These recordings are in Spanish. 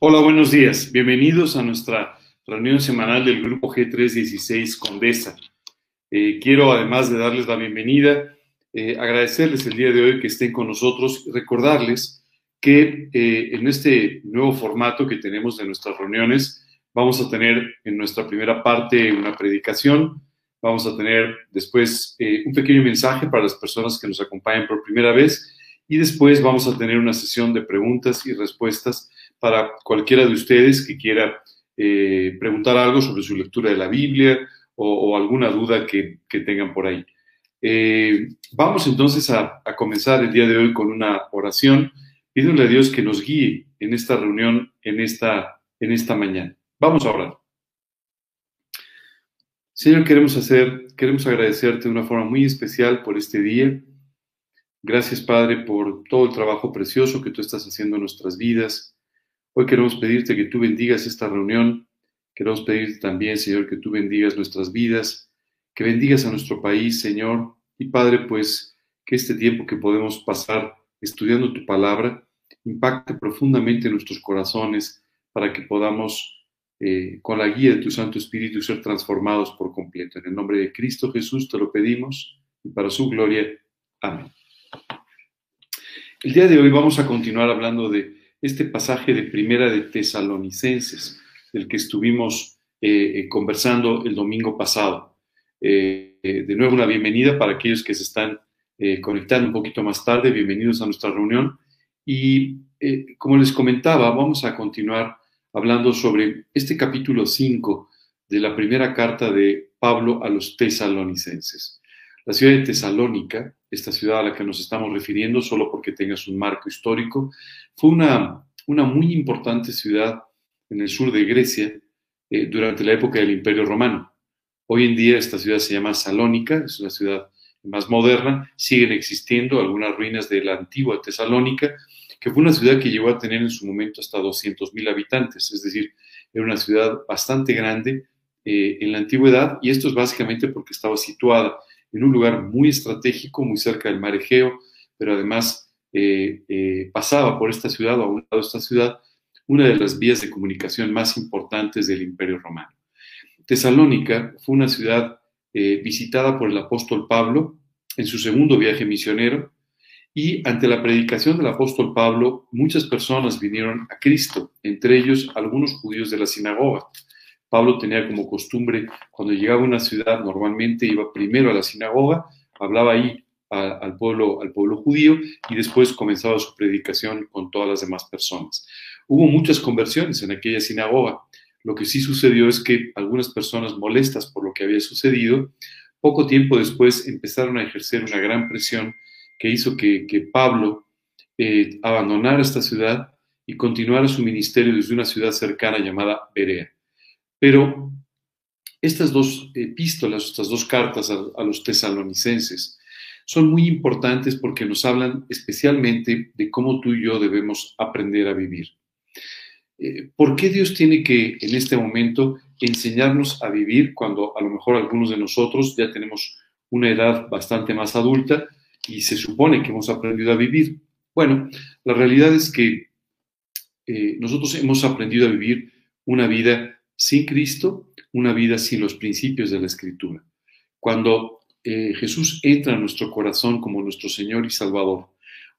Hola, buenos días. Bienvenidos a nuestra reunión semanal del Grupo G316 Condesa. Eh, quiero, además de darles la bienvenida, eh, agradecerles el día de hoy que estén con nosotros recordarles que eh, en este nuevo formato que tenemos de nuestras reuniones, vamos a tener en nuestra primera parte una predicación, vamos a tener después un pequeño mensaje para las personas que nos acompañan por primera vez y después vamos a tener una sesión de preguntas y respuestas para cualquiera de ustedes que quiera eh, preguntar algo sobre su lectura de la Biblia o, alguna duda que, tengan por ahí. Eh, vamos entonces a, comenzar el día de hoy con una oración, pidiéndole a Dios que nos guíe en esta reunión, en esta, en esta mañana. Vamos a orar. Señor, queremos hacer, queremos agradecerte de una forma muy especial por este día. Gracias, Padre, por todo el trabajo precioso que tú estás haciendo en nuestras vidas. Hoy queremos pedirte que tú bendigas esta reunión. Queremos pedirte también, Señor, que tú bendigas nuestras vidas, que bendigas a nuestro país, Señor. Y Padre, pues que este tiempo que podemos pasar estudiando tu palabra impacte profundamente nuestros corazones para que podamos, eh, con la guía de tu Santo Espíritu, ser transformados por completo. En el nombre de Cristo Jesús te lo pedimos y para su gloria. Amén. El día de hoy vamos a continuar hablando de este pasaje de Primera de Tesalonicenses, del que estuvimos eh, eh, conversando el domingo pasado. Eh, de nuevo, una bienvenida para aquellos que se están conectando un poquito más tarde. Bienvenidos a nuestra reunión. Y como les comentaba, vamos a continuar hablando sobre este capítulo 5 de la primera carta de Pablo a los tesalonicenses. La ciudad de Tesalónica, esta ciudad a la que nos estamos refiriendo, solo porque tengas un marco histórico, fue una, una muy importante ciudad en el sur de Grecia eh, durante la época del Imperio Romano. Hoy en día esta ciudad se llama Salónica, es una ciudad más moderna, siguen existiendo algunas ruinas de la antigua Tesalónica, que fue una ciudad que llegó a tener en su momento hasta 200.000 habitantes, es decir, era una ciudad bastante grande eh, en la antigüedad y esto es básicamente porque estaba situada en un lugar muy estratégico, muy cerca del mar Egeo, pero además eh, eh, pasaba por esta ciudad o a un lado de esta ciudad una de las vías de comunicación más importantes del Imperio Romano. Tesalónica fue una ciudad eh, visitada por el apóstol Pablo en su segundo viaje misionero y ante la predicación del apóstol Pablo muchas personas vinieron a Cristo, entre ellos algunos judíos de la sinagoga. Pablo tenía como costumbre, cuando llegaba a una ciudad, normalmente iba primero a la sinagoga, hablaba ahí al, pueblo, al pueblo judío y después comenzaba su predicación con todas las demás personas. Hubo muchas conversiones en aquella sinagoga. Lo que sí sucedió es que algunas personas molestas por lo que había sucedido, poco tiempo después empezaron a ejercer una gran presión que hizo que, Pablo eh, abandonara esta ciudad y continuara su ministerio desde una ciudad cercana llamada Berea. Pero estas dos epístolas, estas dos cartas a los tesalonicenses, son muy importantes porque nos hablan especialmente de cómo tú y yo debemos aprender a vivir. Eh, ¿Por qué Dios tiene que en este momento enseñarnos a vivir cuando a lo mejor algunos de nosotros ya tenemos una edad bastante más adulta y se supone que hemos aprendido a vivir? Bueno, la realidad es que eh, nosotros hemos aprendido a vivir una vida sin Cristo, una vida sin los principios de la Escritura. Cuando eh, Jesús entra en nuestro corazón como nuestro Señor y Salvador,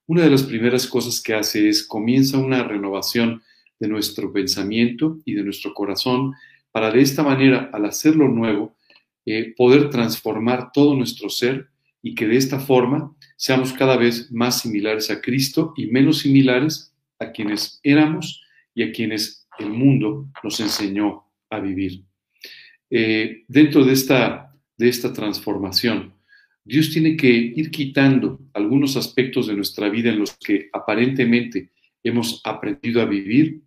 una de las primeras cosas que hace es comienza una renovación de nuestro pensamiento y de nuestro corazón para de esta manera, al hacerlo nuevo, eh, poder transformar todo nuestro ser y que de esta forma seamos cada vez más similares a Cristo y menos similares a quienes éramos y a quienes el mundo nos enseñó a vivir. Eh, dentro de esta de esta transformación. Dios tiene que ir quitando algunos aspectos de nuestra vida en los que aparentemente hemos aprendido a vivir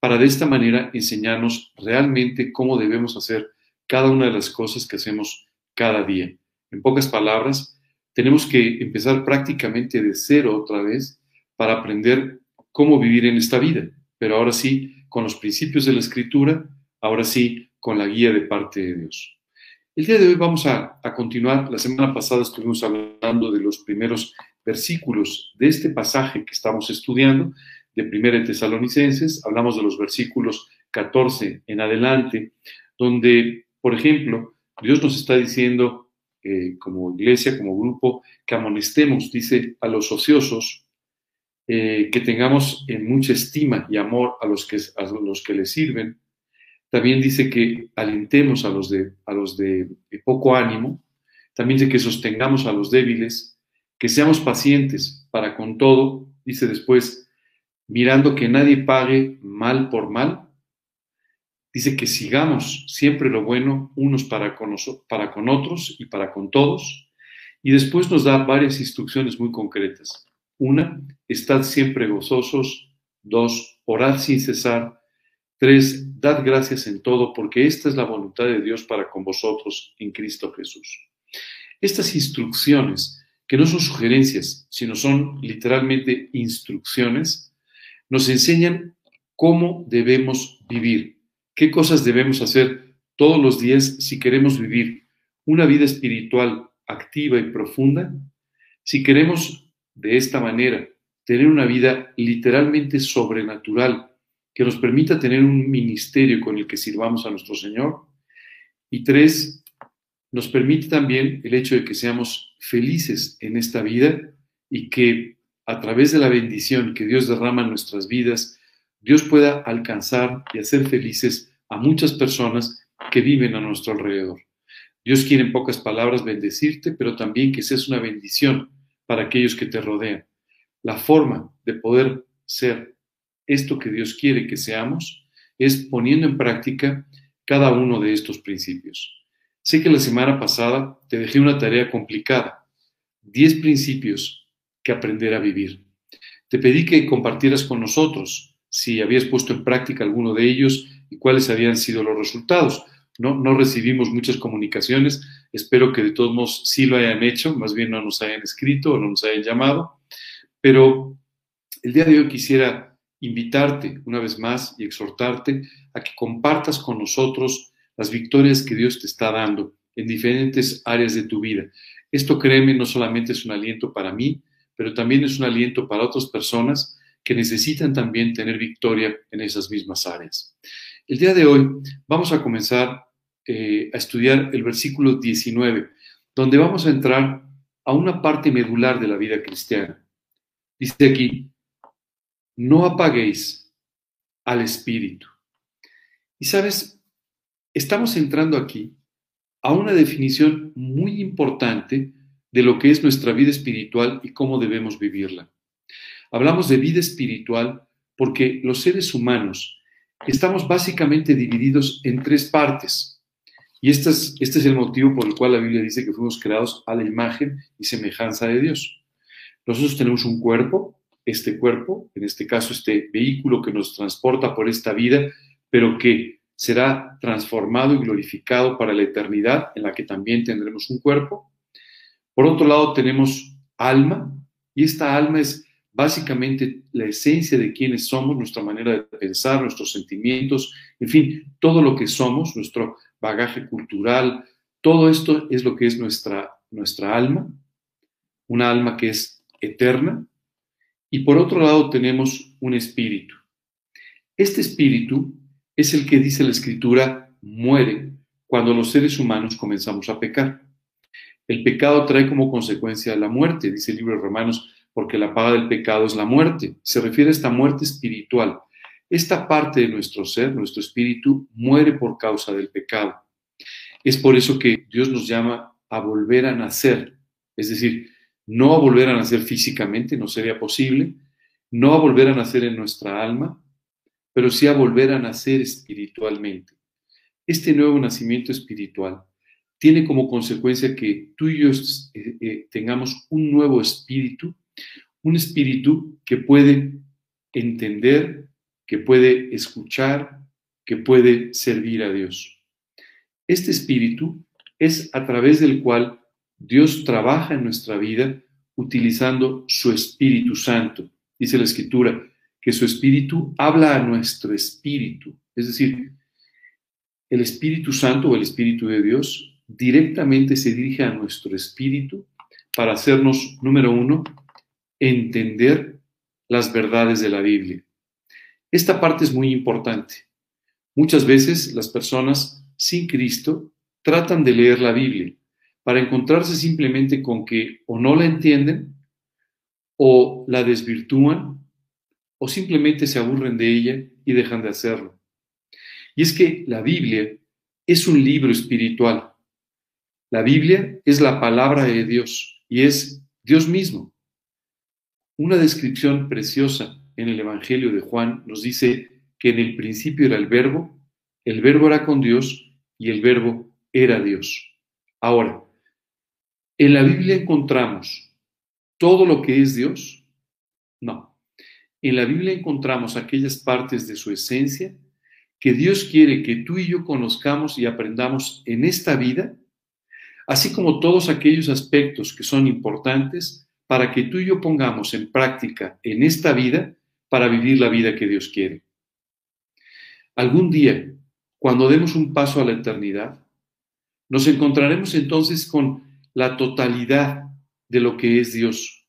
para de esta manera enseñarnos realmente cómo debemos hacer cada una de las cosas que hacemos cada día. En pocas palabras, tenemos que empezar prácticamente de cero otra vez para aprender cómo vivir en esta vida, pero ahora sí con los principios de la escritura, ahora sí con la guía de parte de Dios. El día de hoy vamos a, continuar. La semana pasada estuvimos hablando de los primeros versículos de este pasaje que estamos estudiando, de Primera de Tesalonicenses, hablamos de los versículos 14 en adelante, donde, por ejemplo, Dios nos está diciendo, eh, como iglesia, como grupo, que amonestemos, dice, a los ociosos, eh, que tengamos en mucha estima y amor a los que, a los que les sirven. También dice que alentemos a los de, a los de poco ánimo. También dice que sostengamos a los débiles, que seamos pacientes para con todo. Dice después, mirando que nadie pague mal por mal. Dice que sigamos siempre lo bueno unos para con, para con otros y para con todos. Y después nos da varias instrucciones muy concretas. Una, estad siempre gozosos. Dos, orad sin cesar. Tres, dad gracias en todo, porque esta es la voluntad de Dios para con vosotros en Cristo Jesús. Estas instrucciones, que no son sugerencias, sino son literalmente instrucciones, nos enseñan cómo debemos vivir, qué cosas debemos hacer todos los días si queremos vivir una vida espiritual activa y profunda, si queremos de esta manera, tener una vida literalmente sobrenatural que nos permita tener un ministerio con el que sirvamos a nuestro Señor. Y tres, nos permite también el hecho de que seamos felices en esta vida y que a través de la bendición que Dios derrama en nuestras vidas, Dios pueda alcanzar y hacer felices a muchas personas que viven a nuestro alrededor. Dios quiere en pocas palabras bendecirte, pero también que seas una bendición para aquellos que te rodean. La forma de poder ser esto que Dios quiere que seamos es poniendo en práctica cada uno de estos principios. Sé que la semana pasada te dejé una tarea complicada, 10 principios que aprender a vivir. Te pedí que compartieras con nosotros si habías puesto en práctica alguno de ellos y cuáles habían sido los resultados. No, no recibimos muchas comunicaciones, espero que de todos modos sí lo hayan hecho, más bien no nos hayan escrito o no nos hayan llamado, pero el día de hoy quisiera invitarte una vez más y exhortarte a que compartas con nosotros las victorias que Dios te está dando en diferentes áreas de tu vida. Esto, créeme, no solamente es un aliento para mí, pero también es un aliento para otras personas que necesitan también tener victoria en esas mismas áreas. El día de hoy vamos a comenzar eh, a estudiar el versículo 19, donde vamos a entrar a una parte medular de la vida cristiana. Dice aquí, no apaguéis al Espíritu. Y sabes, estamos entrando aquí a una definición muy importante de lo que es nuestra vida espiritual y cómo debemos vivirla. Hablamos de vida espiritual porque los seres humanos estamos básicamente divididos en tres partes. Y este es, este es el motivo por el cual la Biblia dice que fuimos creados a la imagen y semejanza de Dios. Nosotros tenemos un cuerpo, este cuerpo, en este caso este vehículo que nos transporta por esta vida, pero que será transformado y glorificado para la eternidad, en la que también tendremos un cuerpo. Por otro lado, tenemos alma, y esta alma es básicamente la esencia de quiénes somos, nuestra manera de pensar, nuestros sentimientos, en fin, todo lo que somos, nuestro bagaje cultural, todo esto es lo que es nuestra, nuestra alma, una alma que es eterna, y por otro lado tenemos un espíritu. Este espíritu es el que dice la escritura muere cuando los seres humanos comenzamos a pecar. El pecado trae como consecuencia la muerte, dice el libro de Romanos porque la paga del pecado es la muerte. Se refiere a esta muerte espiritual. Esta parte de nuestro ser, nuestro espíritu, muere por causa del pecado. Es por eso que Dios nos llama a volver a nacer, es decir, no a volver a nacer físicamente, no sería posible, no a volver a nacer en nuestra alma, pero sí a volver a nacer espiritualmente. Este nuevo nacimiento espiritual tiene como consecuencia que tú y yo eh, eh, tengamos un nuevo espíritu un espíritu que puede entender, que puede escuchar, que puede servir a Dios. Este espíritu es a través del cual Dios trabaja en nuestra vida utilizando su Espíritu Santo. Dice la Escritura que su Espíritu habla a nuestro espíritu. Es decir, el Espíritu Santo o el Espíritu de Dios directamente se dirige a nuestro espíritu para hacernos, número uno, entender las verdades de la Biblia. Esta parte es muy importante. Muchas veces las personas sin Cristo tratan de leer la Biblia para encontrarse simplemente con que o no la entienden o la desvirtúan o simplemente se aburren de ella y dejan de hacerlo. Y es que la Biblia es un libro espiritual. La Biblia es la palabra de Dios y es Dios mismo. Una descripción preciosa en el Evangelio de Juan nos dice que en el principio era el verbo, el verbo era con Dios y el verbo era Dios. Ahora, ¿en la Biblia encontramos todo lo que es Dios? No. En la Biblia encontramos aquellas partes de su esencia que Dios quiere que tú y yo conozcamos y aprendamos en esta vida, así como todos aquellos aspectos que son importantes para que tú y yo pongamos en práctica en esta vida para vivir la vida que Dios quiere. Algún día, cuando demos un paso a la eternidad, nos encontraremos entonces con la totalidad de lo que es Dios.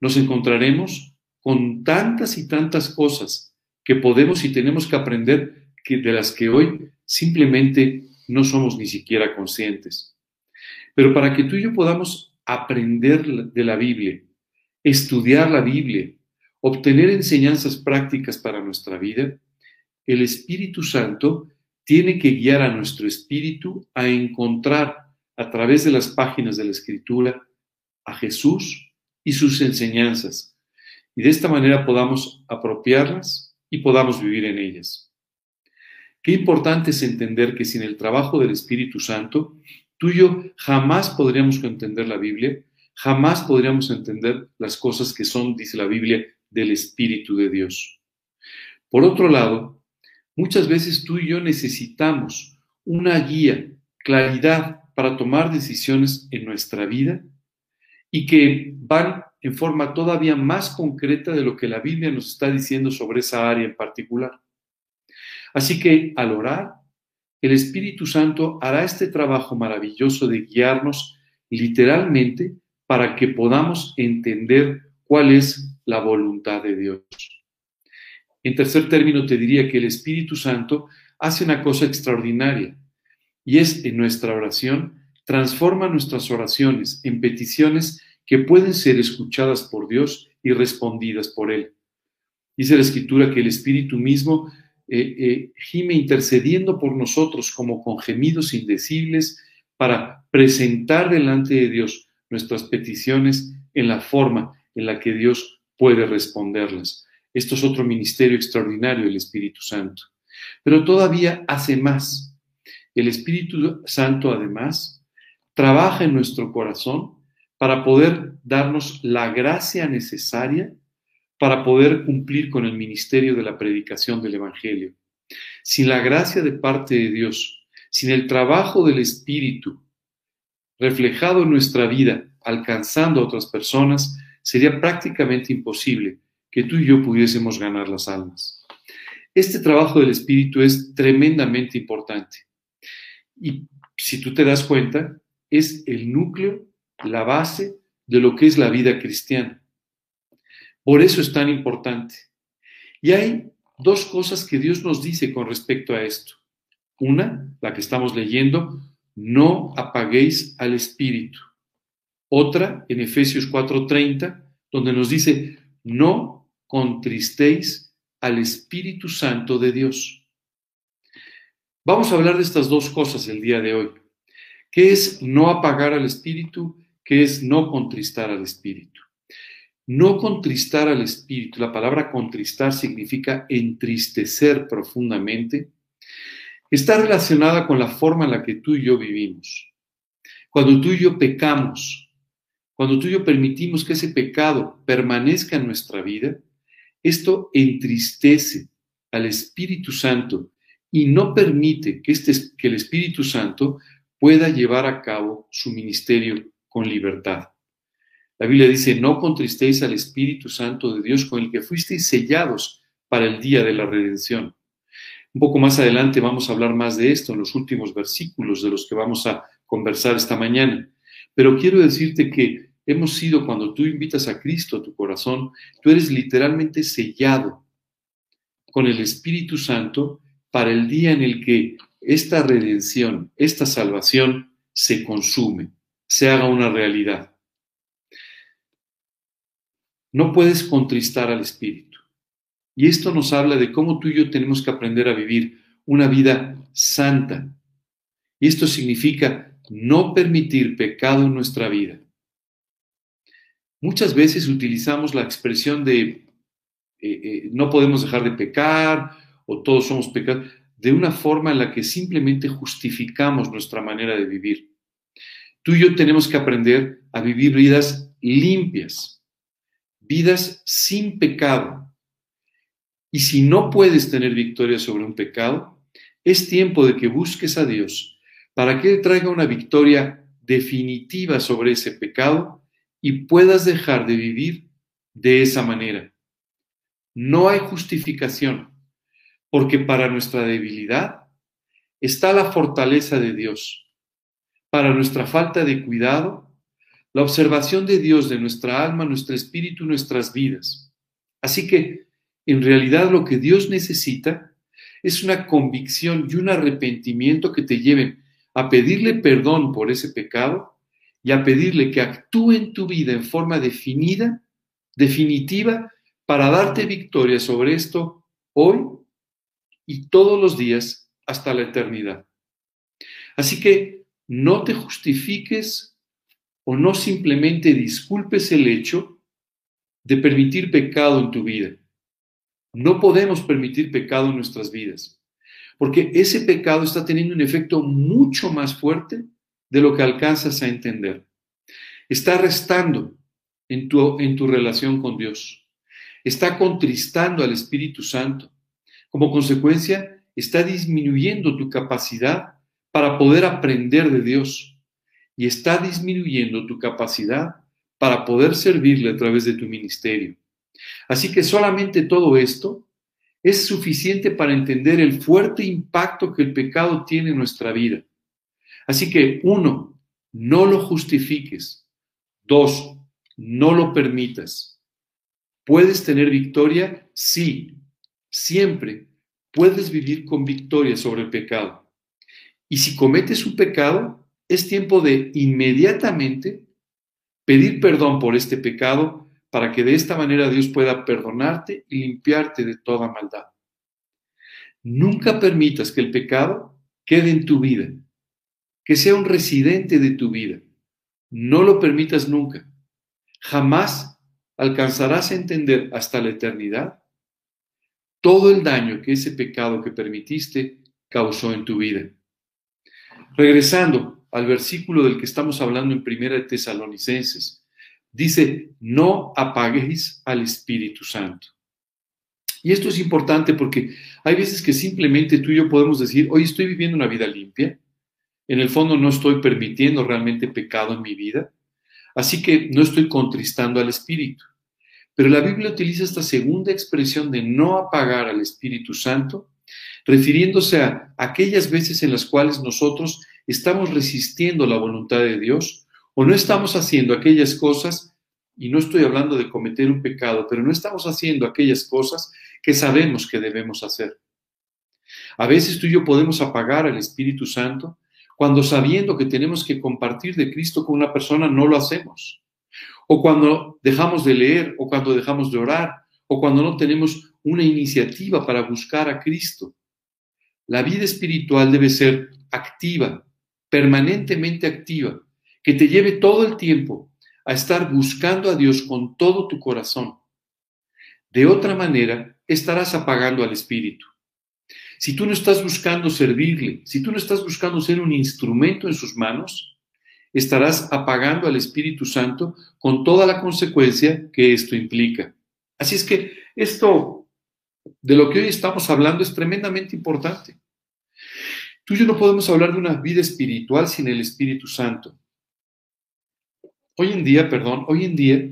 Nos encontraremos con tantas y tantas cosas que podemos y tenemos que aprender de las que hoy simplemente no somos ni siquiera conscientes. Pero para que tú y yo podamos aprender de la Biblia, estudiar la Biblia, obtener enseñanzas prácticas para nuestra vida, el Espíritu Santo tiene que guiar a nuestro espíritu a encontrar a través de las páginas de la Escritura a Jesús y sus enseñanzas, y de esta manera podamos apropiarlas y podamos vivir en ellas. Qué importante es entender que sin el trabajo del Espíritu Santo, tú y yo jamás podríamos entender la Biblia, jamás podríamos entender las cosas que son, dice la Biblia, del Espíritu de Dios. Por otro lado, muchas veces tú y yo necesitamos una guía, claridad para tomar decisiones en nuestra vida y que van en forma todavía más concreta de lo que la Biblia nos está diciendo sobre esa área en particular. Así que al orar, el Espíritu Santo hará este trabajo maravilloso de guiarnos literalmente para que podamos entender cuál es la voluntad de Dios. En tercer término, te diría que el Espíritu Santo hace una cosa extraordinaria y es en nuestra oración, transforma nuestras oraciones en peticiones que pueden ser escuchadas por Dios y respondidas por Él. Dice la Escritura que el Espíritu mismo eh, eh, gime intercediendo por nosotros como con gemidos indecibles para presentar delante de Dios nuestras peticiones en la forma en la que Dios puede responderlas. Esto es otro ministerio extraordinario del Espíritu Santo. Pero todavía hace más. El Espíritu Santo, además, trabaja en nuestro corazón para poder darnos la gracia necesaria para poder cumplir con el ministerio de la predicación del Evangelio. Sin la gracia de parte de Dios, sin el trabajo del Espíritu reflejado en nuestra vida, alcanzando a otras personas, sería prácticamente imposible que tú y yo pudiésemos ganar las almas. Este trabajo del Espíritu es tremendamente importante. Y si tú te das cuenta, es el núcleo, la base de lo que es la vida cristiana. Por eso es tan importante. Y hay dos cosas que Dios nos dice con respecto a esto. Una, la que estamos leyendo, no apaguéis al Espíritu. Otra, en Efesios 4:30, donde nos dice, no contristéis al Espíritu Santo de Dios. Vamos a hablar de estas dos cosas el día de hoy. ¿Qué es no apagar al Espíritu? ¿Qué es no contristar al Espíritu? No contristar al espíritu, la palabra contristar significa entristecer profundamente, está relacionada con la forma en la que tú y yo vivimos. Cuando tú y yo pecamos, cuando tú y yo permitimos que ese pecado permanezca en nuestra vida, esto entristece al Espíritu Santo y no permite que, este, que el Espíritu Santo pueda llevar a cabo su ministerio con libertad. La Biblia dice, no contristéis al Espíritu Santo de Dios con el que fuisteis sellados para el día de la redención. Un poco más adelante vamos a hablar más de esto en los últimos versículos de los que vamos a conversar esta mañana. Pero quiero decirte que hemos sido, cuando tú invitas a Cristo a tu corazón, tú eres literalmente sellado con el Espíritu Santo para el día en el que esta redención, esta salvación se consume, se haga una realidad. No puedes contristar al Espíritu. Y esto nos habla de cómo tú y yo tenemos que aprender a vivir una vida santa. Y esto significa no permitir pecado en nuestra vida. Muchas veces utilizamos la expresión de eh, eh, no podemos dejar de pecar o todos somos pecados de una forma en la que simplemente justificamos nuestra manera de vivir. Tú y yo tenemos que aprender a vivir vidas limpias, vidas sin pecado. Y si no puedes tener victoria sobre un pecado, es tiempo de que busques a Dios para que Él traiga una victoria definitiva sobre ese pecado y puedas dejar de vivir de esa manera. No hay justificación porque para nuestra debilidad está la fortaleza de Dios. Para nuestra falta de cuidado, la observación de Dios de nuestra alma, nuestro espíritu, nuestras vidas. Así que, en realidad, lo que Dios necesita es una convicción y un arrepentimiento que te lleven a pedirle perdón por ese pecado y a pedirle que actúe en tu vida en forma definida, definitiva, para darte victoria sobre esto hoy y todos los días hasta la eternidad. Así que no te justifiques o no simplemente disculpes el hecho de permitir pecado en tu vida. No podemos permitir pecado en nuestras vidas, porque ese pecado está teniendo un efecto mucho más fuerte de lo que alcanzas a entender. Está restando en tu, en tu relación con Dios. Está contristando al Espíritu Santo como consecuencia, está disminuyendo tu capacidad para poder aprender de Dios y está disminuyendo tu capacidad para poder servirle a través de tu ministerio. Así que solamente todo esto es suficiente para entender el fuerte impacto que el pecado tiene en nuestra vida. Así que, uno, no lo justifiques. Dos, no lo permitas. ¿Puedes tener victoria? Sí, siempre puedes vivir con victoria sobre el pecado. Y si cometes un pecado, es tiempo de inmediatamente pedir perdón por este pecado para que de esta manera Dios pueda perdonarte y limpiarte de toda maldad. Nunca permitas que el pecado quede en tu vida, que sea un residente de tu vida. No lo permitas nunca. Jamás alcanzarás a entender hasta la eternidad todo el daño que ese pecado que permitiste causó en tu vida. Regresando al versículo del que estamos hablando en Primera de Tesalonicenses, dice, no apaguéis al Espíritu Santo. Y esto es importante porque hay veces que simplemente tú y yo podemos decir, hoy estoy viviendo una vida limpia, en el fondo no estoy permitiendo realmente pecado en mi vida, así que no estoy contristando al Espíritu. Pero la Biblia utiliza esta segunda expresión de no apagar al Espíritu Santo, refiriéndose a aquellas veces en las cuales nosotros estamos resistiendo la voluntad de Dios o no estamos haciendo aquellas cosas, y no estoy hablando de cometer un pecado, pero no estamos haciendo aquellas cosas que sabemos que debemos hacer. A veces tú y yo podemos apagar al Espíritu Santo cuando sabiendo que tenemos que compartir de Cristo con una persona no lo hacemos o cuando dejamos de leer, o cuando dejamos de orar, o cuando no tenemos una iniciativa para buscar a Cristo. La vida espiritual debe ser activa, permanentemente activa, que te lleve todo el tiempo a estar buscando a Dios con todo tu corazón. De otra manera, estarás apagando al Espíritu. Si tú no estás buscando servirle, si tú no estás buscando ser un instrumento en sus manos, estarás apagando al Espíritu Santo con toda la consecuencia que esto implica. Así es que esto de lo que hoy estamos hablando es tremendamente importante. Tú y yo no podemos hablar de una vida espiritual sin el Espíritu Santo. Hoy en día, perdón, hoy en día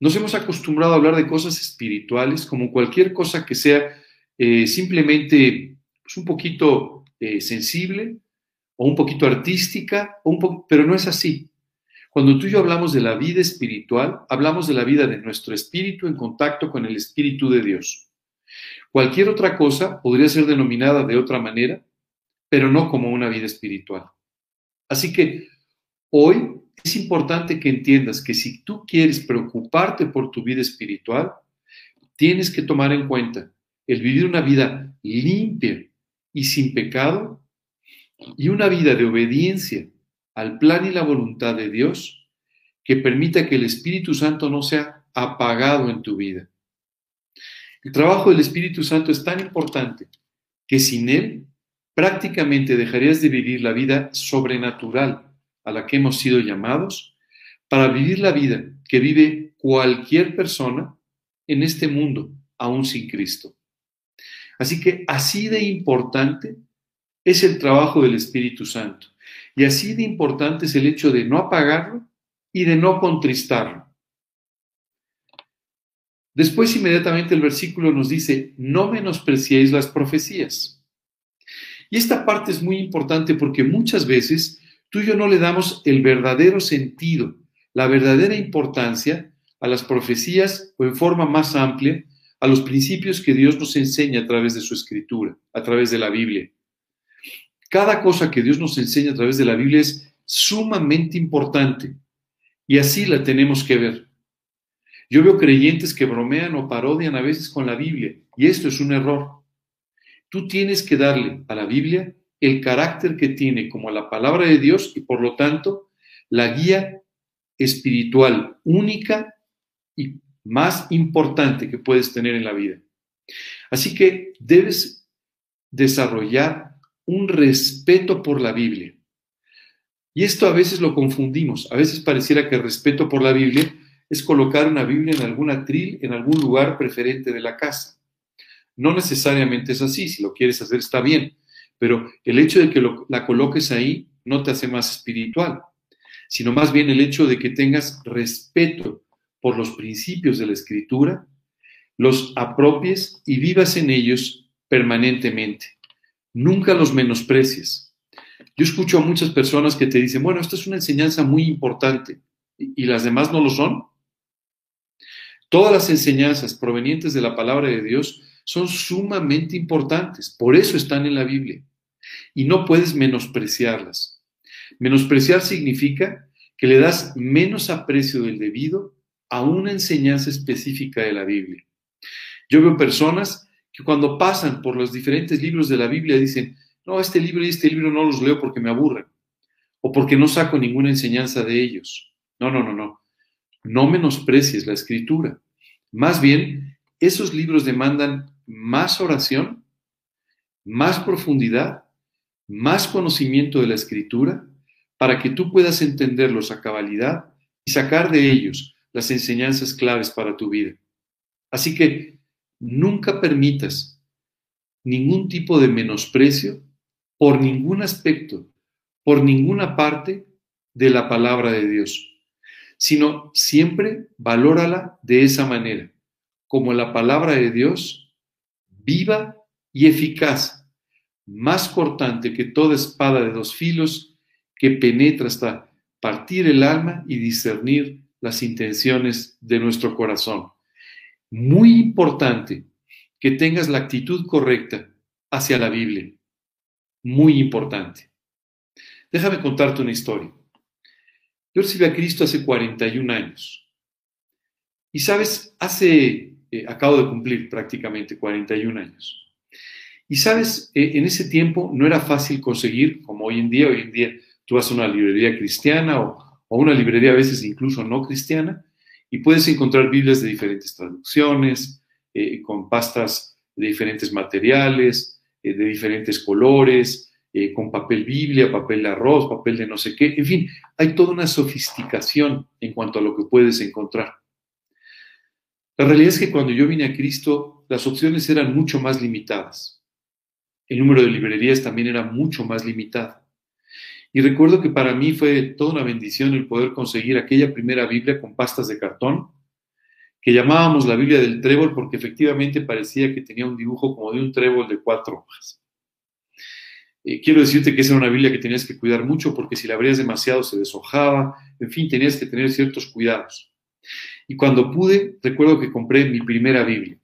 nos hemos acostumbrado a hablar de cosas espirituales como cualquier cosa que sea eh, simplemente pues, un poquito eh, sensible, o un poquito artística, pero no es así. Cuando tú y yo hablamos de la vida espiritual, hablamos de la vida de nuestro espíritu en contacto con el espíritu de Dios. Cualquier otra cosa podría ser denominada de otra manera, pero no como una vida espiritual. Así que hoy es importante que entiendas que si tú quieres preocuparte por tu vida espiritual, tienes que tomar en cuenta el vivir una vida limpia y sin pecado y una vida de obediencia al plan y la voluntad de Dios que permita que el Espíritu Santo no sea apagado en tu vida. El trabajo del Espíritu Santo es tan importante que sin él prácticamente dejarías de vivir la vida sobrenatural a la que hemos sido llamados para vivir la vida que vive cualquier persona en este mundo, aún sin Cristo. Así que así de importante es el trabajo del Espíritu Santo. Y así de importante es el hecho de no apagarlo y de no contristarlo. Después inmediatamente el versículo nos dice, no menospreciéis las profecías. Y esta parte es muy importante porque muchas veces tú y yo no le damos el verdadero sentido, la verdadera importancia a las profecías o en forma más amplia a los principios que Dios nos enseña a través de su escritura, a través de la Biblia. Cada cosa que Dios nos enseña a través de la Biblia es sumamente importante y así la tenemos que ver. Yo veo creyentes que bromean o parodian a veces con la Biblia y esto es un error. Tú tienes que darle a la Biblia el carácter que tiene como la palabra de Dios y por lo tanto la guía espiritual única y más importante que puedes tener en la vida. Así que debes desarrollar un respeto por la Biblia. Y esto a veces lo confundimos. A veces pareciera que el respeto por la Biblia es colocar una Biblia en algún atril, en algún lugar preferente de la casa. No necesariamente es así. Si lo quieres hacer está bien. Pero el hecho de que la coloques ahí no te hace más espiritual, sino más bien el hecho de que tengas respeto por los principios de la escritura, los apropies y vivas en ellos permanentemente. Nunca los menosprecies. Yo escucho a muchas personas que te dicen, bueno, esto es una enseñanza muy importante y las demás no lo son. Todas las enseñanzas provenientes de la palabra de Dios son sumamente importantes, por eso están en la Biblia y no puedes menospreciarlas. Menospreciar significa que le das menos aprecio del debido a una enseñanza específica de la Biblia. Yo veo personas que cuando pasan por los diferentes libros de la Biblia dicen, no, este libro y este libro no los leo porque me aburren o porque no saco ninguna enseñanza de ellos. No, no, no, no. No menosprecies la escritura. Más bien, esos libros demandan más oración, más profundidad, más conocimiento de la escritura, para que tú puedas entenderlos a cabalidad y sacar de ellos las enseñanzas claves para tu vida. Así que nunca permitas ningún tipo de menosprecio por ningún aspecto, por ninguna parte de la palabra de Dios, sino siempre valórala de esa manera, como la palabra de Dios viva y eficaz, más cortante que toda espada de dos filos que penetra hasta partir el alma y discernir las intenciones de nuestro corazón. Muy importante que tengas la actitud correcta hacia la Biblia. Muy importante. Déjame contarte una historia. Yo recibí a Cristo hace 41 años. Y sabes, hace, eh, acabo de cumplir prácticamente 41 años. Y sabes, eh, en ese tiempo no era fácil conseguir, como hoy en día, hoy en día tú vas a una librería cristiana o, o una librería a veces incluso no cristiana, y puedes encontrar Biblias de diferentes traducciones, eh, con pastas de diferentes materiales, eh, de diferentes colores, eh, con papel Biblia, papel de arroz, papel de no sé qué, en fin, hay toda una sofisticación en cuanto a lo que puedes encontrar. La realidad es que cuando yo vine a Cristo, las opciones eran mucho más limitadas. El número de librerías también era mucho más limitado. Y recuerdo que para mí fue toda una bendición el poder conseguir aquella primera Biblia con pastas de cartón, que llamábamos la Biblia del trébol porque efectivamente parecía que tenía un dibujo como de un trébol de cuatro hojas. Eh, quiero decirte que esa era una Biblia que tenías que cuidar mucho porque si la abrías demasiado se deshojaba, en fin, tenías que tener ciertos cuidados. Y cuando pude, recuerdo que compré mi primera Biblia,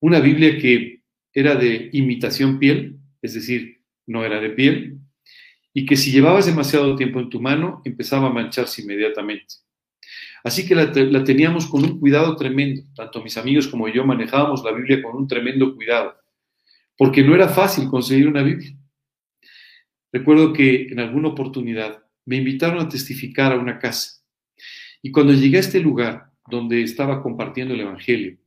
una Biblia que era de imitación piel, es decir, no era de piel, y que si llevabas demasiado tiempo en tu mano, empezaba a mancharse inmediatamente. Así que la, teníamos con un cuidado tremendo. Tanto mis amigos como yo manejábamos la Biblia con un tremendo cuidado, porque no era fácil conseguir una Biblia. Recuerdo que en alguna oportunidad me invitaron a testificar a una casa. Y cuando llegué a este lugar donde estaba compartiendo el Evangelio,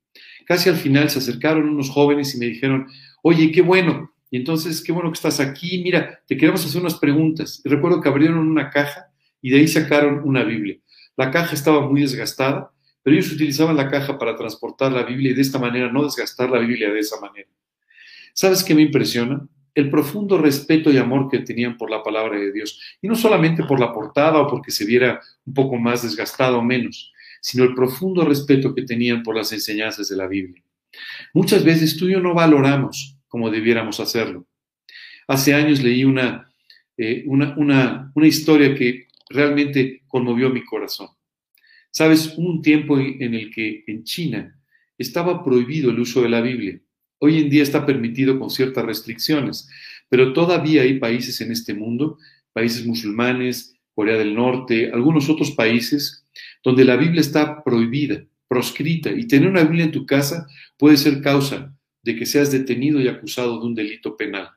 casi al final se acercaron unos jóvenes y me dijeron, oye, qué bueno, y entonces, qué bueno que estás aquí, mira, te queremos hacer unas preguntas. Recuerdo que abrieron una caja y de ahí sacaron una Biblia. La caja estaba muy desgastada, pero ellos utilizaban la caja para transportar la Biblia y de esta manera no desgastar la Biblia de esa manera. ¿Sabes qué me impresiona? El profundo respeto y amor que tenían por la palabra de Dios. Y no solamente por la portada o porque se viera un poco más desgastado o menos, sino el profundo respeto que tenían por las enseñanzas de la Biblia. Muchas veces tú y yo no valoramos como debiéramos hacerlo. Hace años leí una, eh, una, una, una historia que realmente conmovió mi corazón. Sabes, hubo un tiempo en el que en China estaba prohibido el uso de la Biblia. Hoy en día está permitido con ciertas restricciones, pero todavía hay países en este mundo, países musulmanes, Corea del Norte, algunos otros países, donde la Biblia está prohibida, proscrita, y tener una Biblia en tu casa puede ser causa de que seas detenido y acusado de un delito penal.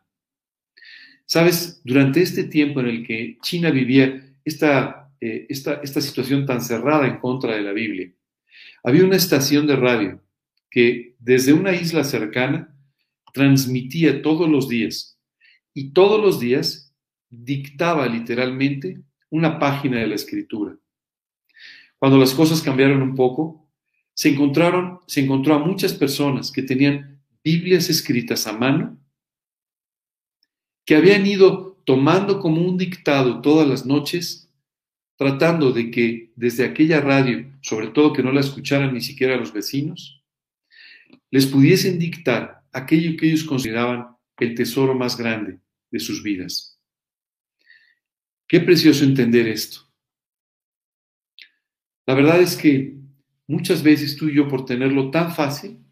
Sabes, durante este tiempo en el que China vivía esta, eh, esta, esta situación tan cerrada en contra de la Biblia, había una estación de radio que desde una isla cercana transmitía todos los días y todos los días dictaba literalmente una página de la escritura. Cuando las cosas cambiaron un poco, se encontraron, se encontró a muchas personas que tenían Biblias escritas a mano que habían ido tomando como un dictado todas las noches, tratando de que desde aquella radio, sobre todo que no la escucharan ni siquiera los vecinos, les pudiesen dictar aquello que ellos consideraban el tesoro más grande de sus vidas. Qué precioso entender esto. La verdad es que muchas veces tú y yo, por tenerlo tan fácil,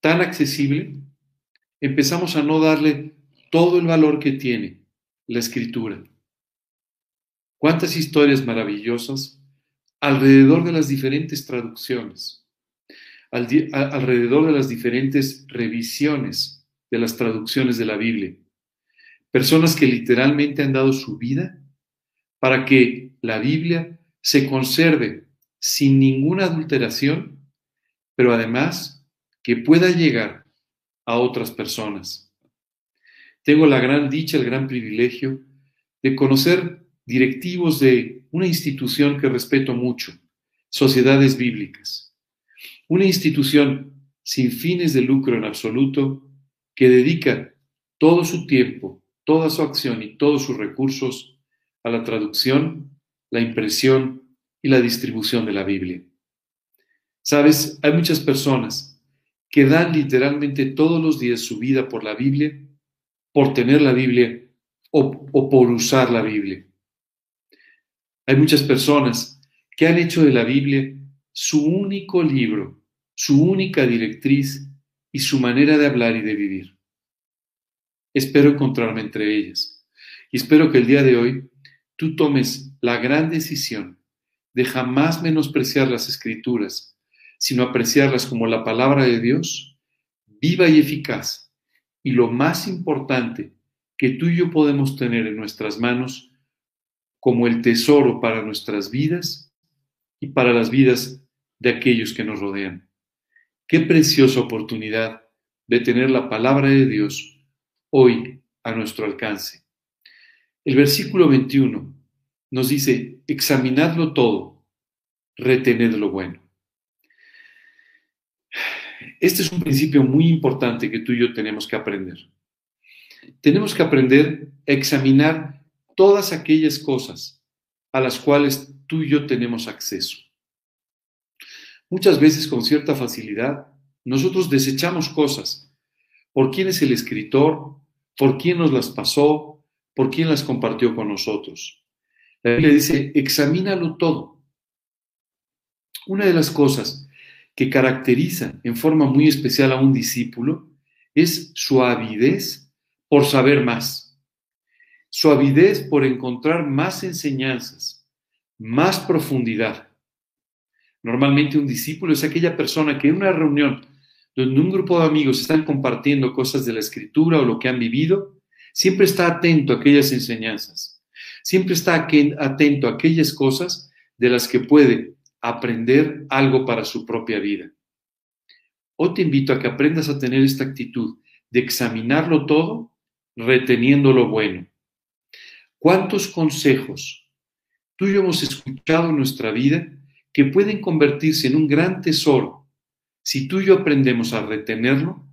tan accesible, empezamos a no darle todo el valor que tiene la escritura. Cuántas historias maravillosas alrededor de las diferentes traducciones, alrededor de las diferentes revisiones de las traducciones de la Biblia. Personas que literalmente han dado su vida para que la Biblia se conserve sin ninguna adulteración, pero además que pueda llegar a otras personas. Tengo la gran dicha, el gran privilegio de conocer directivos de una institución que respeto mucho, Sociedades Bíblicas. Una institución sin fines de lucro en absoluto que dedica todo su tiempo, toda su acción y todos sus recursos a la traducción, la impresión y la distribución de la Biblia. Sabes, hay muchas personas que dan literalmente todos los días su vida por la Biblia, por tener la Biblia o, por usar la Biblia. Hay muchas personas que han hecho de la Biblia su único libro, su única directriz y su manera de hablar y de vivir. Espero encontrarme entre ellas y espero que el día de hoy tú tomes la gran decisión de jamás menospreciar las escrituras sino apreciarlas como la palabra de Dios, viva y eficaz. Y lo más importante que tú y yo podemos tener en nuestras manos como el tesoro para nuestras vidas y para las vidas de aquellos que nos rodean. Qué preciosa oportunidad de tener la palabra de Dios hoy a nuestro alcance. El versículo 21 nos dice, examinadlo todo, retened lo bueno. Este es un principio muy importante que tú y yo tenemos que aprender. Tenemos que aprender a examinar todas aquellas cosas a las cuales tú y yo tenemos acceso. Muchas veces con cierta facilidad nosotros desechamos cosas. ¿Por quién es el escritor? ¿Por quién nos las pasó? ¿Por quién las compartió con nosotros? La Biblia dice, examínalo todo. Una de las cosas que caracteriza en forma muy especial a un discípulo es su avidez por saber más, su avidez por encontrar más enseñanzas, más profundidad. Normalmente un discípulo es aquella persona que en una reunión donde un grupo de amigos están compartiendo cosas de la escritura o lo que han vivido, siempre está atento a aquellas enseñanzas, siempre está atento a aquellas cosas de las que puede aprender algo para su propia vida. Hoy te invito a que aprendas a tener esta actitud de examinarlo todo, reteniendo lo bueno. ¿Cuántos consejos tú y yo hemos escuchado en nuestra vida que pueden convertirse en un gran tesoro si tú y yo aprendemos a retenerlo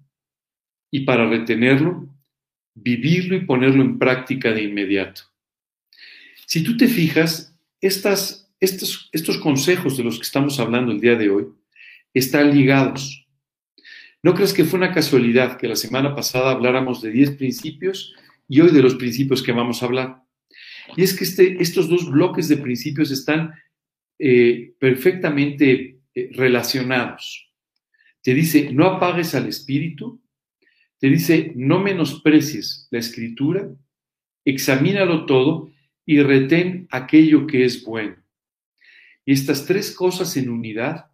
y para retenerlo, vivirlo y ponerlo en práctica de inmediato? Si tú te fijas, estas, estos, estos consejos de los que estamos hablando el día de hoy están ligados no crees que fue una casualidad que la semana pasada habláramos de 10 principios y hoy de los principios que vamos a hablar. Y es que este, estos dos bloques de principios están eh, perfectamente eh, relacionados. Te dice, no apagues al espíritu. Te dice, no menosprecies la escritura. Examínalo todo y retén aquello que es bueno. Y estas tres cosas en unidad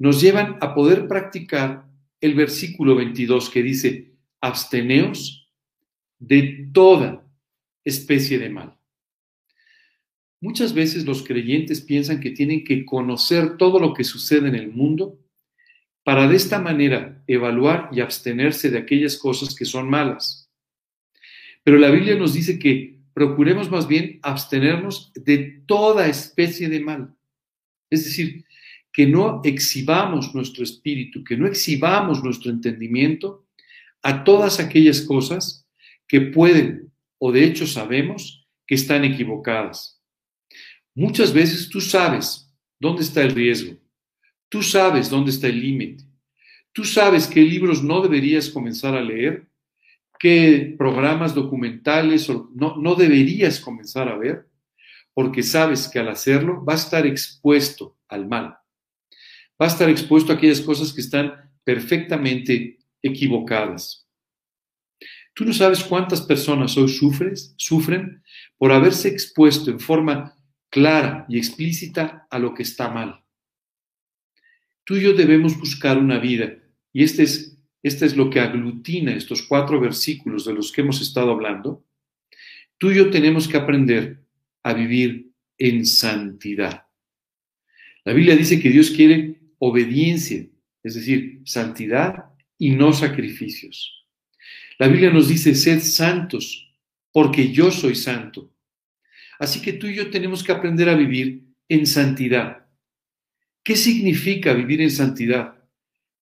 nos llevan a poder practicar el versículo 22 que dice, absteneos de toda especie de mal. Muchas veces los creyentes piensan que tienen que conocer todo lo que sucede en el mundo para de esta manera evaluar y abstenerse de aquellas cosas que son malas. Pero la Biblia nos dice que procuremos más bien abstenernos de toda especie de mal. Es decir, que no exhibamos nuestro espíritu, que no exhibamos nuestro entendimiento a todas aquellas cosas que pueden o de hecho sabemos que están equivocadas. Muchas veces tú sabes dónde está el riesgo, tú sabes dónde está el límite, tú sabes qué libros no deberías comenzar a leer, qué programas documentales no, deberías comenzar a ver, porque sabes que al hacerlo va a estar expuesto al mal va a estar expuesto a aquellas cosas que están perfectamente equivocadas. Tú no sabes cuántas personas hoy sufres, sufren por haberse expuesto en forma clara y explícita a lo que está mal. Tú y yo debemos buscar una vida, y este es, este es lo que aglutina estos cuatro versículos de los que hemos estado hablando. Tú y yo tenemos que aprender a vivir en santidad. La Biblia dice que Dios quiere obediencia, es decir, santidad y no sacrificios. La Biblia nos dice, sed santos, porque yo soy santo. Así que tú y yo tenemos que aprender a vivir en santidad. ¿Qué significa vivir en santidad?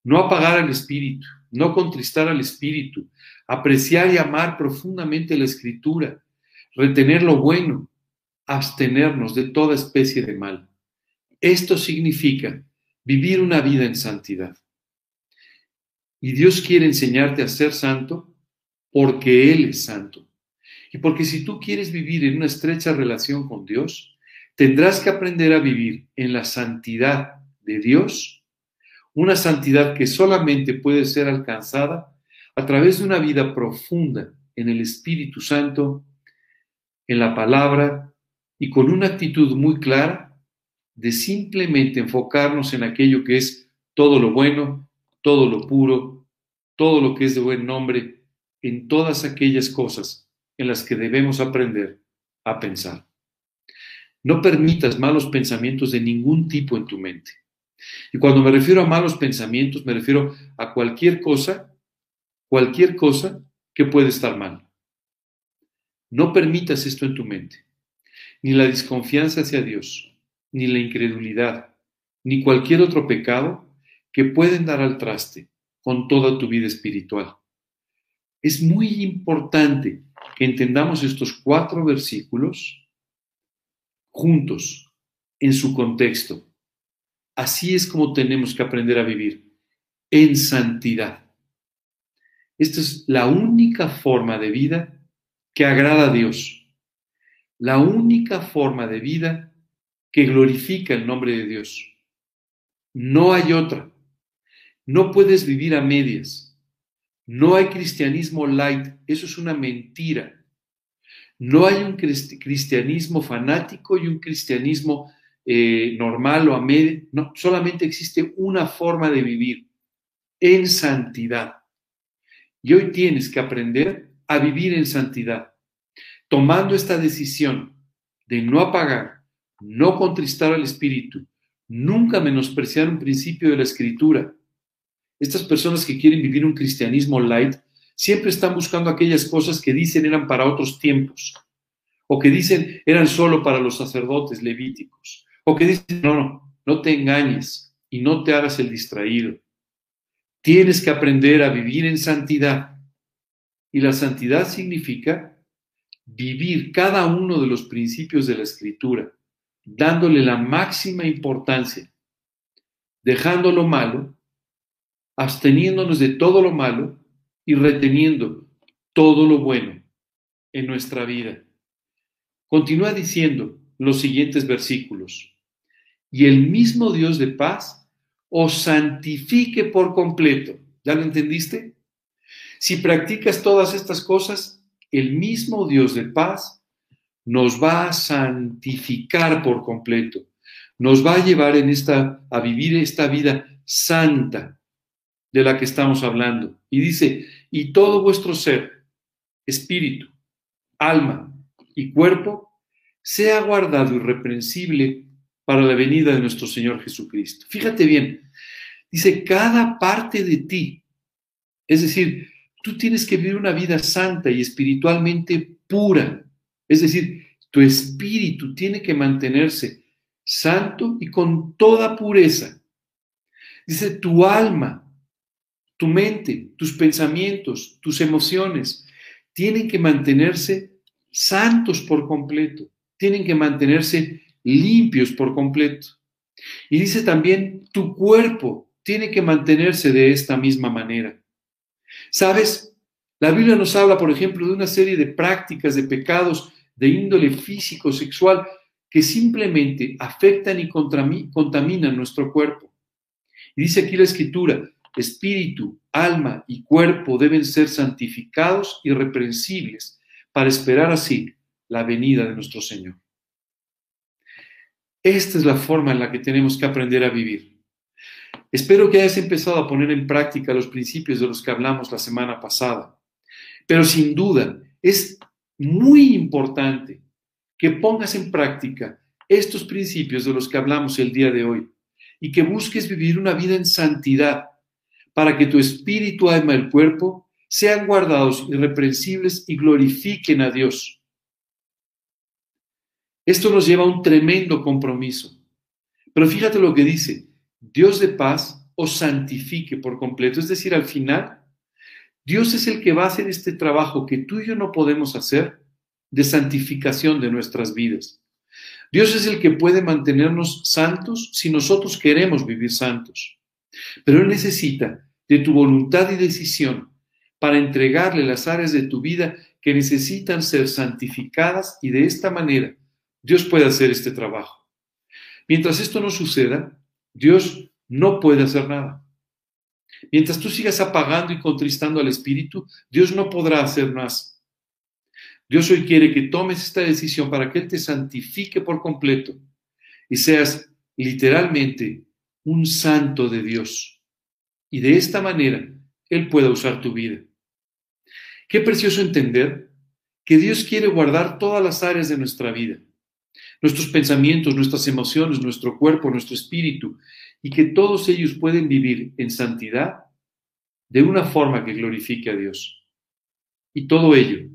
No apagar al espíritu, no contristar al espíritu, apreciar y amar profundamente la escritura, retener lo bueno, abstenernos de toda especie de mal. Esto significa vivir una vida en santidad. Y Dios quiere enseñarte a ser santo porque Él es santo. Y porque si tú quieres vivir en una estrecha relación con Dios, tendrás que aprender a vivir en la santidad de Dios, una santidad que solamente puede ser alcanzada a través de una vida profunda en el Espíritu Santo, en la palabra y con una actitud muy clara de simplemente enfocarnos en aquello que es todo lo bueno, todo lo puro, todo lo que es de buen nombre, en todas aquellas cosas en las que debemos aprender a pensar. No permitas malos pensamientos de ningún tipo en tu mente. Y cuando me refiero a malos pensamientos, me refiero a cualquier cosa, cualquier cosa que puede estar mal. No permitas esto en tu mente, ni la desconfianza hacia Dios, ni la incredulidad, ni cualquier otro pecado que pueden dar al traste con toda tu vida espiritual. Es muy importante que entendamos estos cuatro versículos juntos, en su contexto. Así es como tenemos que aprender a vivir, en santidad. Esta es la única forma de vida que agrada a Dios. La única forma de vida que glorifica el nombre de Dios. No hay otra. No puedes vivir a medias. No hay cristianismo light, eso es una mentira. No hay un cristianismo fanático y un cristianismo eh, normal o a medio. No, solamente existe una forma de vivir en santidad. Y hoy tienes que aprender a vivir en santidad, tomando esta decisión de no apagar, no contristar al Espíritu, nunca menospreciar un principio de la Escritura. Estas personas que quieren vivir un cristianismo light siempre están buscando aquellas cosas que dicen eran para otros tiempos, o que dicen eran solo para los sacerdotes levíticos, o que dicen, no, no, no te engañes y no te hagas el distraído. Tienes que aprender a vivir en santidad. Y la santidad significa vivir cada uno de los principios de la escritura, dándole la máxima importancia, dejando lo malo, absteniéndonos de todo lo malo y reteniendo todo lo bueno en nuestra vida. Continúa diciendo los siguientes versículos. Y el mismo Dios de paz os santifique por completo. ¿Ya lo entendiste? Si practicas todas estas cosas, el mismo Dios de paz nos va a santificar por completo. Nos va a llevar en esta a vivir esta vida santa de la que estamos hablando. Y dice, "Y todo vuestro ser, espíritu, alma y cuerpo sea guardado irreprensible para la venida de nuestro Señor Jesucristo." Fíjate bien, dice, "Cada parte de ti, es decir, tú tienes que vivir una vida santa y espiritualmente pura. Es decir, tu espíritu tiene que mantenerse santo y con toda pureza. Dice, tu alma, tu mente, tus pensamientos, tus emociones, tienen que mantenerse santos por completo, tienen que mantenerse limpios por completo. Y dice también, tu cuerpo tiene que mantenerse de esta misma manera. ¿Sabes? La Biblia nos habla, por ejemplo, de una serie de prácticas, de pecados de índole físico, sexual, que simplemente afectan y contaminan nuestro cuerpo. Y dice aquí la escritura, espíritu, alma y cuerpo deben ser santificados y reprensibles para esperar así la venida de nuestro Señor. Esta es la forma en la que tenemos que aprender a vivir. Espero que hayas empezado a poner en práctica los principios de los que hablamos la semana pasada. Pero sin duda, es muy importante que pongas en práctica estos principios de los que hablamos el día de hoy y que busques vivir una vida en santidad para que tu espíritu, alma y cuerpo sean guardados irreprensibles y glorifiquen a Dios. Esto nos lleva a un tremendo compromiso. Pero fíjate lo que dice, Dios de paz os santifique por completo. Es decir, al final, Dios es el que va a hacer este trabajo que tú y yo no podemos hacer de santificación de nuestras vidas. Dios es el que puede mantenernos santos si nosotros queremos vivir santos. Pero Él necesita de tu voluntad y decisión para entregarle las áreas de tu vida que necesitan ser santificadas y de esta manera Dios puede hacer este trabajo. Mientras esto no suceda, Dios no puede hacer nada. Mientras tú sigas apagando y contristando al Espíritu, Dios no podrá hacer más. Dios hoy quiere que tomes esta decisión para que Él te santifique por completo y seas literalmente un santo de Dios. Y de esta manera Él pueda usar tu vida. Qué precioso entender que Dios quiere guardar todas las áreas de nuestra vida nuestros pensamientos, nuestras emociones, nuestro cuerpo, nuestro espíritu, y que todos ellos pueden vivir en santidad de una forma que glorifique a Dios. Y todo ello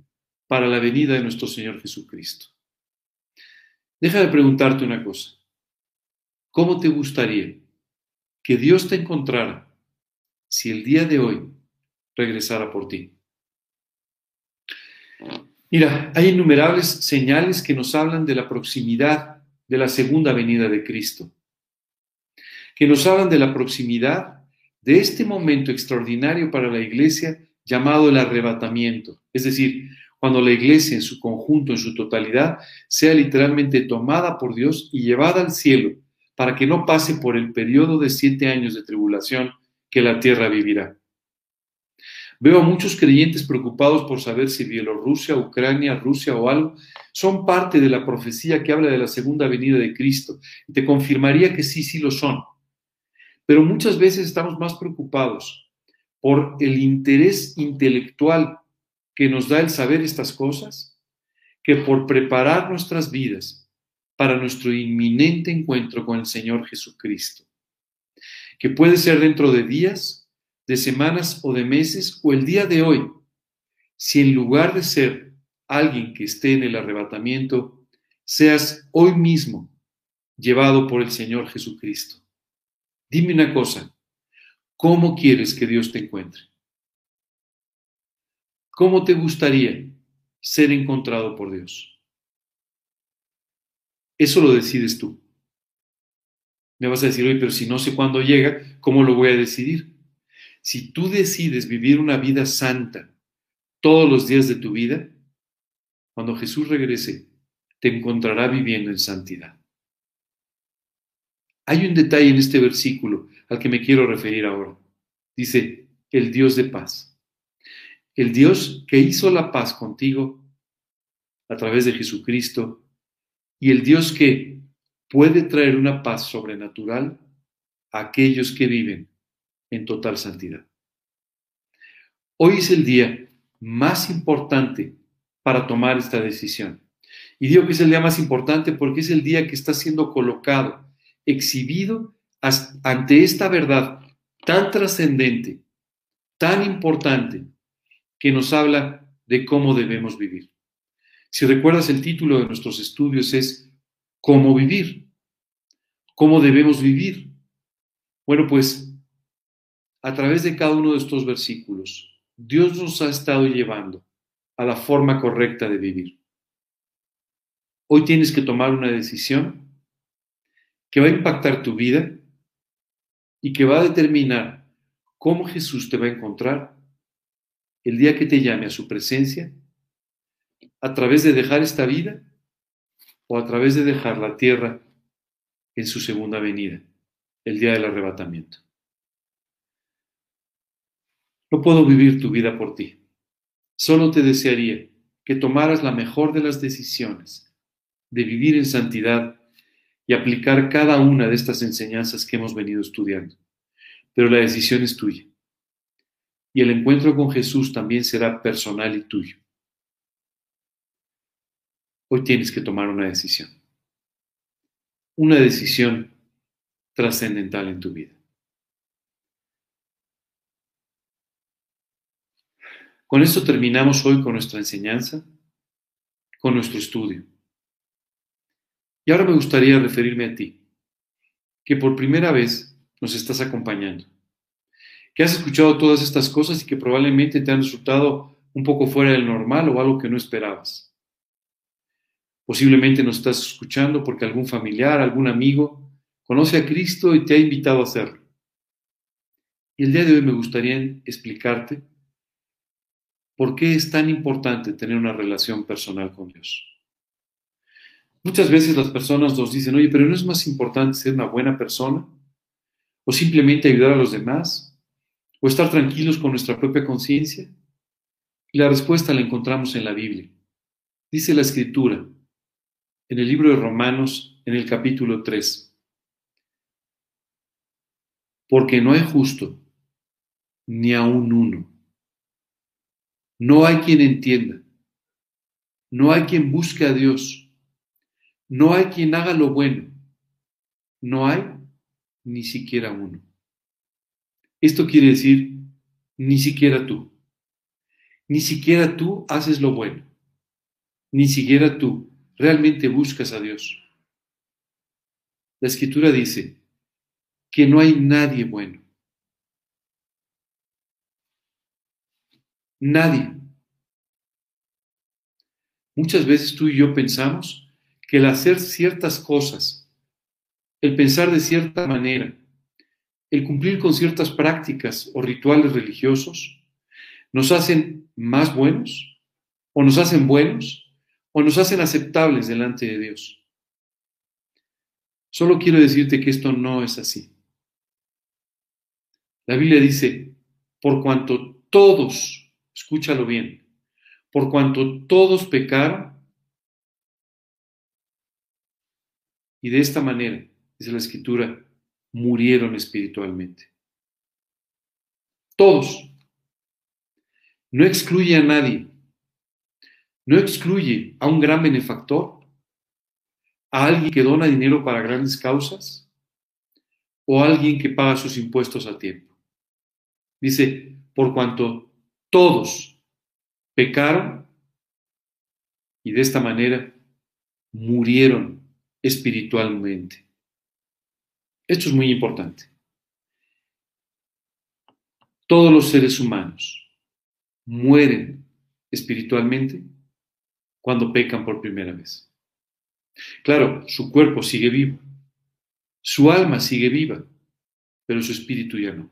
para la venida de nuestro Señor Jesucristo. Deja de preguntarte una cosa. ¿Cómo te gustaría que Dios te encontrara si el día de hoy regresara por ti? Mira, hay innumerables señales que nos hablan de la proximidad de la segunda venida de Cristo, que nos hablan de la proximidad de este momento extraordinario para la iglesia llamado el arrebatamiento, es decir, cuando la iglesia en su conjunto, en su totalidad, sea literalmente tomada por Dios y llevada al cielo para que no pase por el periodo de siete años de tribulación que la tierra vivirá. Veo a muchos creyentes preocupados por saber si Bielorrusia, Ucrania, Rusia o algo son parte de la profecía que habla de la segunda venida de Cristo. Y te confirmaría que sí, sí lo son. Pero muchas veces estamos más preocupados por el interés intelectual que nos da el saber estas cosas que por preparar nuestras vidas para nuestro inminente encuentro con el Señor Jesucristo, que puede ser dentro de días, de semanas o de meses o el día de hoy, si en lugar de ser alguien que esté en el arrebatamiento, seas hoy mismo llevado por el Señor Jesucristo. Dime una cosa, ¿cómo quieres que Dios te encuentre? ¿Cómo te gustaría ser encontrado por Dios? Eso lo decides tú. Me vas a decir, oye, pero si no sé cuándo llega, ¿cómo lo voy a decidir? Si tú decides vivir una vida santa todos los días de tu vida, cuando Jesús regrese, te encontrará viviendo en santidad. Hay un detalle en este versículo al que me quiero referir ahora. Dice, el Dios de paz. El Dios que hizo la paz contigo a través de Jesucristo y el Dios que puede traer una paz sobrenatural a aquellos que viven en total santidad. Hoy es el día más importante para tomar esta decisión. Y digo que es el día más importante porque es el día que está siendo colocado, exhibido ante esta verdad tan trascendente, tan importante, que nos habla de cómo debemos vivir. Si recuerdas, el título de nuestros estudios es ¿Cómo vivir? ¿Cómo debemos vivir? Bueno, pues a través de cada uno de estos versículos, Dios nos ha estado llevando a la forma correcta de vivir. Hoy tienes que tomar una decisión que va a impactar tu vida y que va a determinar cómo Jesús te va a encontrar el día que te llame a su presencia, a través de dejar esta vida o a través de dejar la tierra en su segunda venida, el día del arrebatamiento. No puedo vivir tu vida por ti. Solo te desearía que tomaras la mejor de las decisiones de vivir en santidad y aplicar cada una de estas enseñanzas que hemos venido estudiando. Pero la decisión es tuya. Y el encuentro con Jesús también será personal y tuyo. Hoy tienes que tomar una decisión. Una decisión trascendental en tu vida. Con esto terminamos hoy con nuestra enseñanza, con nuestro estudio. Y ahora me gustaría referirme a ti, que por primera vez nos estás acompañando, que has escuchado todas estas cosas y que probablemente te han resultado un poco fuera del normal o algo que no esperabas. Posiblemente nos estás escuchando porque algún familiar, algún amigo conoce a Cristo y te ha invitado a hacerlo. Y el día de hoy me gustaría explicarte por qué es tan importante tener una relación personal con Dios. Muchas veces las personas nos dicen, oye, pero ¿no es más importante ser una buena persona? ¿O simplemente ayudar a los demás? ¿O estar tranquilos con nuestra propia conciencia? Y la respuesta la encontramos en la Biblia. Dice la Escritura, en el libro de Romanos, en el capítulo 3, porque no hay justo, ni aun uno. No hay quien entienda, no hay quien busque a Dios no hay quien haga lo bueno. No hay ni siquiera uno. Esto quiere decir, ni siquiera tú. Ni siquiera tú haces lo bueno. Ni siquiera tú realmente buscas a Dios. La escritura dice que no hay nadie bueno. Nadie. Muchas veces tú y yo pensamos que el hacer ciertas cosas, el pensar de cierta manera, el cumplir con ciertas prácticas o rituales religiosos, nos hacen más buenos, o nos hacen buenos, o nos hacen aceptables delante de Dios. Solo quiero decirte que esto no es así. La Biblia dice, por cuanto todos, escúchalo bien, por cuanto todos pecaron, y de esta manera, dice la escritura, murieron espiritualmente. Todos. No excluye a nadie. No excluye a un gran benefactor, a alguien que dona dinero para grandes causas o a alguien que paga sus impuestos a tiempo. Dice, por cuanto todos pecaron y de esta manera murieron espiritualmente. Esto es muy importante. Todos los seres humanos mueren espiritualmente cuando pecan por primera vez. Claro, su cuerpo sigue vivo, su alma sigue viva, pero su espíritu ya no.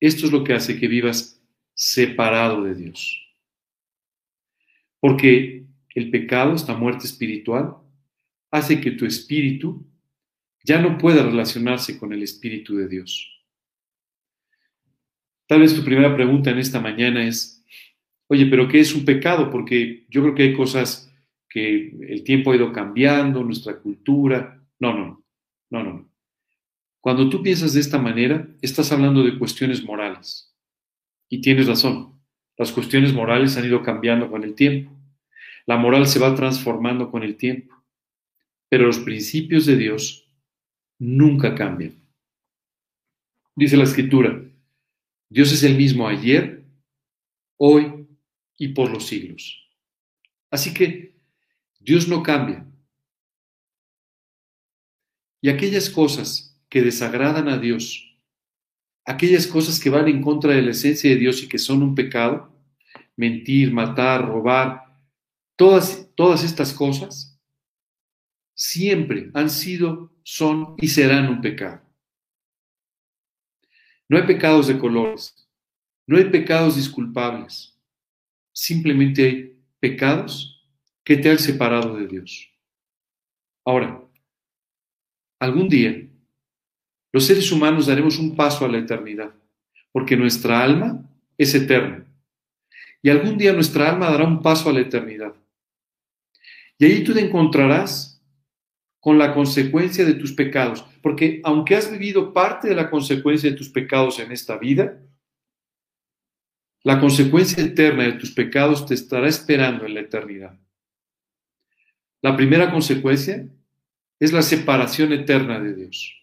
Esto es lo que hace que vivas separado de Dios. Porque el pecado, esta muerte espiritual, hace que tu espíritu ya no pueda relacionarse con el espíritu de Dios. Tal vez tu primera pregunta en esta mañana es, oye, pero ¿qué es un pecado? Porque yo creo que hay cosas que el tiempo ha ido cambiando, nuestra cultura. No, no, no, no. Cuando tú piensas de esta manera, estás hablando de cuestiones morales. Y tienes razón, las cuestiones morales han ido cambiando con el tiempo. La moral se va transformando con el tiempo. Pero los principios de Dios nunca cambian. Dice la escritura, Dios es el mismo ayer, hoy y por los siglos. Así que Dios no cambia. Y aquellas cosas que desagradan a Dios, aquellas cosas que van en contra de la esencia de Dios y que son un pecado, mentir, matar, robar, todas, todas estas cosas, siempre han sido, son y serán un pecado. No hay pecados de colores, no hay pecados disculpables, simplemente hay pecados que te han separado de Dios. Ahora, algún día, los seres humanos daremos un paso a la eternidad, porque nuestra alma es eterna. Y algún día nuestra alma dará un paso a la eternidad. Y ahí tú te encontrarás con la consecuencia de tus pecados. Porque aunque has vivido parte de la consecuencia de tus pecados en esta vida, la consecuencia eterna de tus pecados te estará esperando en la eternidad. La primera consecuencia es la separación eterna de Dios.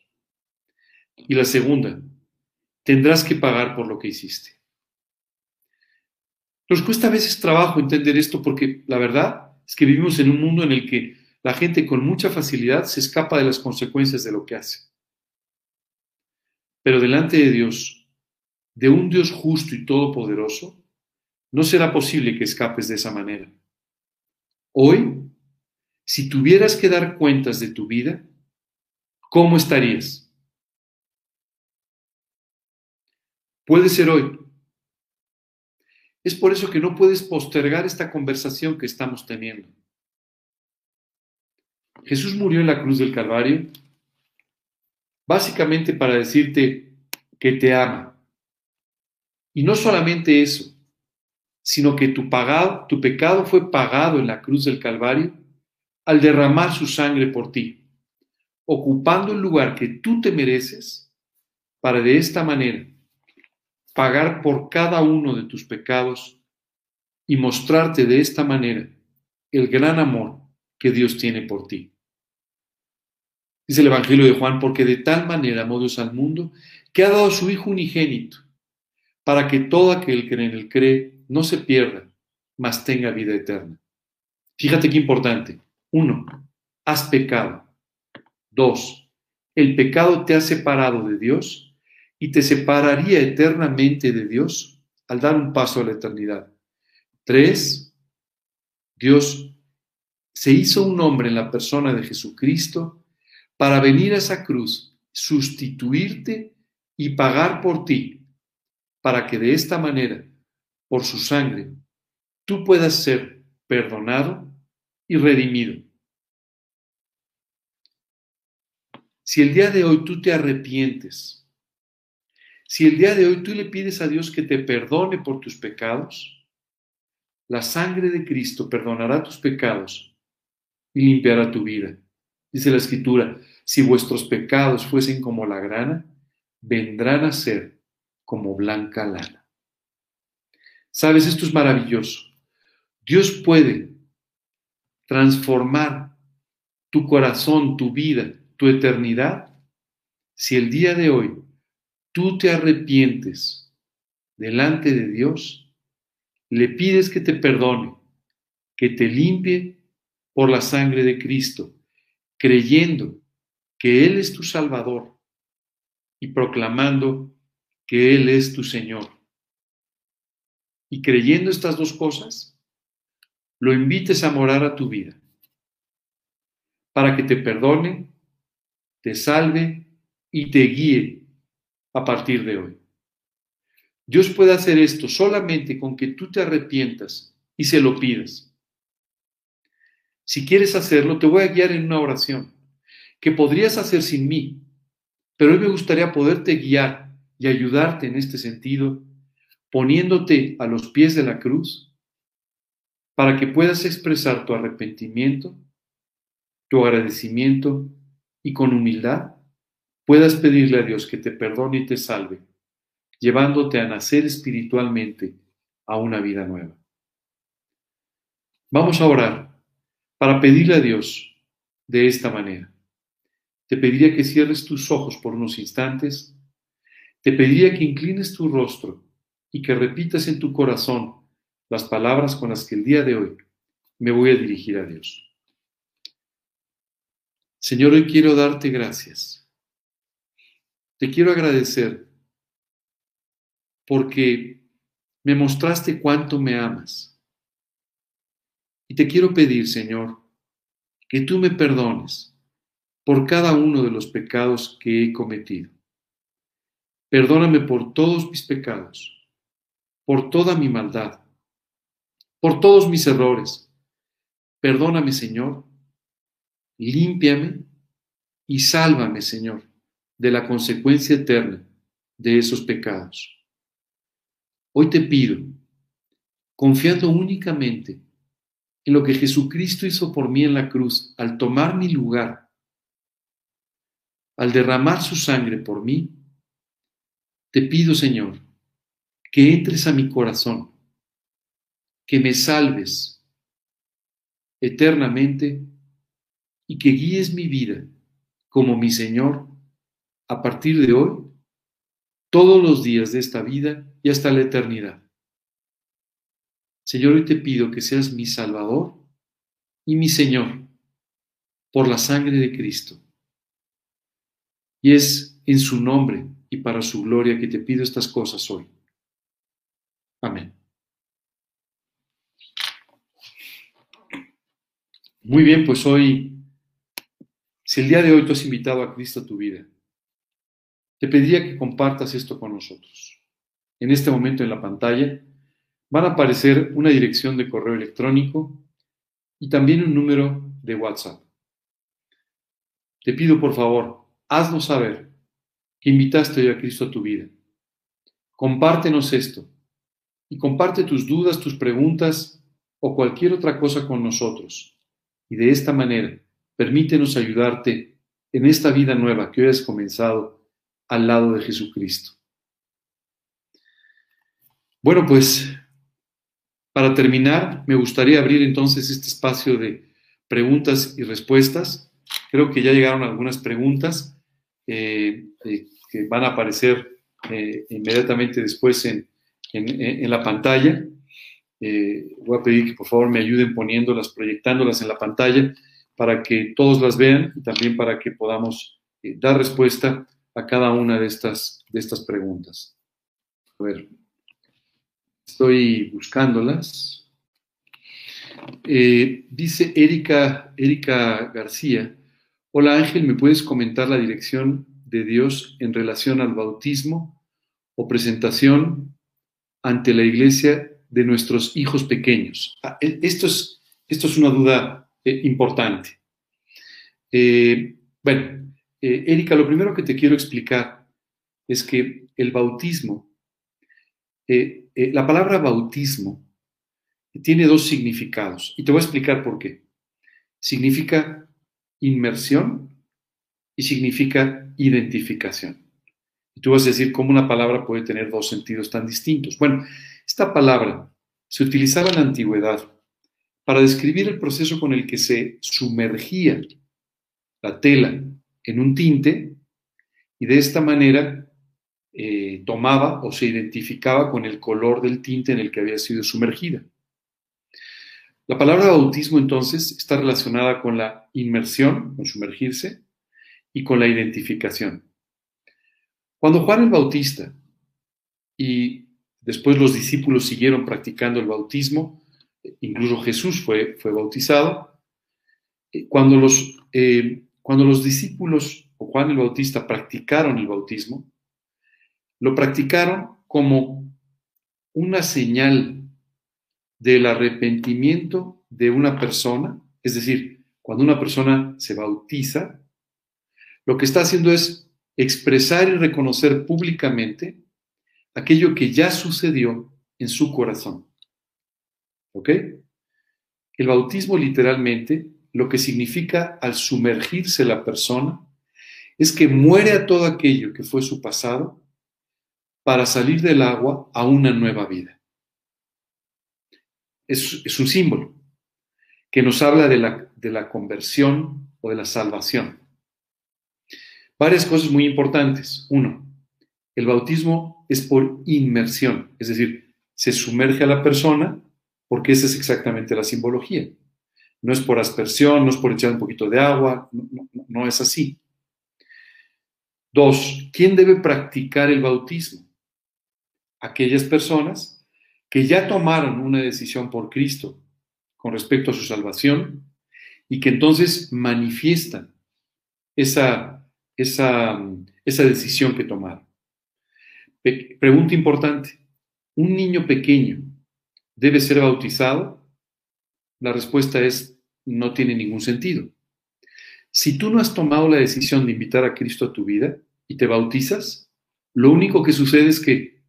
Y la segunda, tendrás que pagar por lo que hiciste. Nos cuesta a veces trabajo entender esto porque la verdad es que vivimos en un mundo en el que la gente con mucha facilidad se escapa de las consecuencias de lo que hace. Pero delante de Dios, de un Dios justo y todopoderoso, no será posible que escapes de esa manera. Hoy, si tuvieras que dar cuentas de tu vida, ¿cómo estarías? Puede ser hoy. Es por eso que no puedes postergar esta conversación que estamos teniendo. Jesús murió en la cruz del Calvario básicamente para decirte que te ama. Y no solamente eso, sino que tu, pagado, tu pecado fue pagado en la cruz del Calvario al derramar su sangre por ti, ocupando el lugar que tú te mereces para de esta manera pagar por cada uno de tus pecados y mostrarte de esta manera el gran amor que Dios tiene por ti. Dice el Evangelio de Juan, porque de tal manera amó Dios al mundo que ha dado a su Hijo unigénito, para que todo aquel que en él cree no se pierda, mas tenga vida eterna. Fíjate qué importante. Uno, has pecado. Dos, el pecado te ha separado de Dios y te separaría eternamente de Dios al dar un paso a la eternidad. Tres, Dios se hizo un hombre en la persona de Jesucristo para venir a esa cruz, sustituirte y pagar por ti, para que de esta manera, por su sangre, tú puedas ser perdonado y redimido. Si el día de hoy tú te arrepientes, Si el día de hoy tú le pides a Dios que te perdone por tus pecados, la sangre de Cristo perdonará tus pecados y limpiará tu vida. Dice la escritura, si vuestros pecados fuesen como la grana, vendrán a ser como blanca lana. Sabes, esto es maravilloso. Dios puede transformar tu corazón, tu vida, tu eternidad, si el día de hoy tú te arrepientes delante de Dios, le pides que te perdone, que te limpie por la sangre de Cristo, creyendo que Él es tu Salvador y proclamando que Él es tu Señor. Y creyendo estas dos cosas, lo invites a morar a tu vida, para que te perdone, te salve y te guíe a partir de hoy. Dios puede hacer esto solamente con que tú te arrepientas y se lo pidas. Si quieres hacerlo, te voy a guiar en una oración que podrías hacer sin mí, pero hoy me gustaría poderte guiar y ayudarte en este sentido, poniéndote a los pies de la cruz para que puedas expresar tu arrepentimiento, tu agradecimiento y con humildad puedas pedirle a Dios que te perdone y te salve, llevándote a nacer espiritualmente a una vida nueva. Vamos a orar para pedirle a Dios de esta manera. Te pediría que cierres tus ojos por unos instantes. Te pediría que inclines tu rostro y que repitas en tu corazón las palabras con las que el día de hoy me voy a dirigir a Dios. Señor, hoy quiero darte gracias. Te quiero agradecer porque me mostraste cuánto me amas. Y te quiero pedir, Señor, que tú me perdones por cada uno de los pecados que he cometido. Perdóname por todos mis pecados, por toda mi maldad, por todos mis errores. Perdóname, Señor, límpiame y sálvame, Señor, de la consecuencia eterna de esos pecados. Hoy te pido, confiando únicamente en lo que Jesucristo hizo por mí en la cruz al tomar mi lugar al derramar su sangre por mí, te pido, Señor, que entres a mi corazón, que me salves eternamente y que guíes mi vida como mi Señor a partir de hoy, todos los días de esta vida y hasta la eternidad. Señor, hoy te pido que seas mi Salvador y mi Señor por la sangre de Cristo. Y es en su nombre y para su gloria que te pido estas cosas hoy. Amén. Muy bien, pues hoy, si el día de hoy tú has invitado a Cristo a tu vida, te pediría que compartas esto con nosotros. En este momento en la pantalla van a aparecer una dirección de correo electrónico y también un número de WhatsApp. Te pido por favor, haznos saber que invitaste hoy a Cristo a tu vida. Compártenos esto y comparte tus dudas, tus preguntas o cualquier otra cosa con nosotros. Y de esta manera, permítenos ayudarte en esta vida nueva que hoy has comenzado al lado de Jesucristo. Bueno, pues para terminar, me gustaría abrir entonces este espacio de preguntas y respuestas. Creo que ya llegaron algunas preguntas. Eh, eh, que van a aparecer eh, inmediatamente después en, en, la pantalla. voy a pedir que por favor me ayuden poniéndolas, proyectándolas en la pantalla para que todos las vean y también para que podamos dar respuesta a cada una de estas, de estas preguntas. A ver, estoy buscándolas. dice Erika, Erika García, Hola Ángel, ¿me puedes comentar la dirección de Dios en relación al bautismo o presentación ante la iglesia de nuestros hijos pequeños? Ah, e, esto es, esto es una duda eh, importante. Eh, bueno, eh, Erika, lo primero que te quiero explicar es que el bautismo, eh, eh, la palabra bautismo tiene dos significados y te voy a explicar por qué. Significa inmersión y significa identificación. Y tú vas a decir cómo una palabra puede tener dos sentidos tan distintos. Bueno, esta palabra se utilizaba en la antigüedad para describir el proceso con el que se sumergía la tela en un tinte y de esta manera eh, tomaba o se identificaba con el color del tinte en el que había sido sumergida. La palabra bautismo entonces está relacionada con la inmersión, con sumergirse, y con la identificación. Cuando Juan el Bautista y después los discípulos siguieron practicando el bautismo, incluso Jesús fue, fue bautizado, eh, cuando los, eh, cuando los discípulos o Juan el Bautista practicaron el bautismo, lo practicaron como una señal del arrepentimiento de una persona, es decir, cuando una persona se bautiza, lo que está haciendo es expresar y reconocer públicamente aquello que ya sucedió en su corazón. ¿Ok? El bautismo literalmente, lo que significa al sumergirse la persona, es que muere a todo aquello que fue su pasado para salir del agua a una nueva vida. Es, un símbolo que nos habla de la, de la conversión o de la salvación. Varias cosas muy importantes. Uno, el bautismo es por inmersión, es decir, se sumerge a la persona porque esa es exactamente la simbología. No es por aspersión, no es por echar un poquito de agua, no, es así. Dos, ¿quién debe practicar el bautismo? Aquellas personas que ya tomaron una decisión por Cristo con respecto a su salvación y que entonces manifiestan esa, esa, esa decisión que tomaron. pregunta importante, ¿un niño pequeño debe ser bautizado? La respuesta es, no tiene ningún sentido. Si tú no has tomado la decisión de invitar a Cristo a tu vida y te bautizas, lo único que sucede es que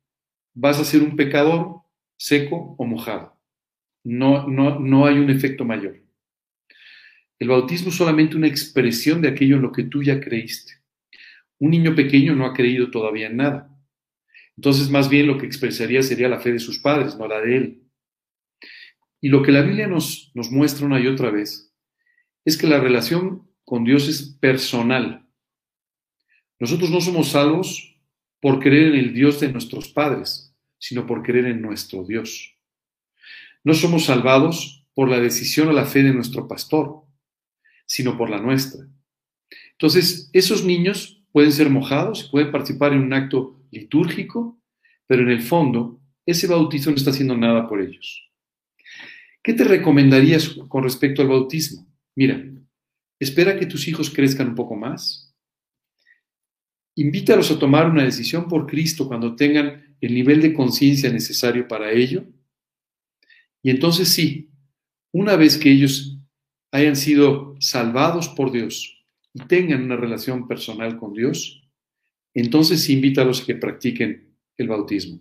vas a ser un pecador seco o mojado. No, no, no hay un efecto mayor. El bautismo es solamente una expresión de aquello en lo que tú ya creíste. Un niño pequeño no ha creído todavía en nada. Entonces, más bien lo que expresaría sería la fe de sus padres, no la de él. Y lo que la Biblia nos, nos muestra una y otra vez es que la relación con Dios es personal. Nosotros no somos salvos por creer en el Dios de nuestros padres, sino por creer en nuestro Dios. No somos salvados por la decisión o la fe de nuestro pastor, sino por la nuestra. Entonces, esos niños pueden ser mojados, pueden participar en un acto litúrgico, pero en el fondo, ese bautizo no está haciendo nada por ellos. ¿Qué te recomendarías con respecto al bautismo? Mira, espera que tus hijos crezcan un poco más. Invítalos a tomar una decisión por Cristo cuando tengan el nivel de conciencia necesario para ello. Y entonces sí, una vez que ellos hayan sido salvados por Dios y tengan una relación personal con Dios, entonces invítalos a que practiquen el bautismo.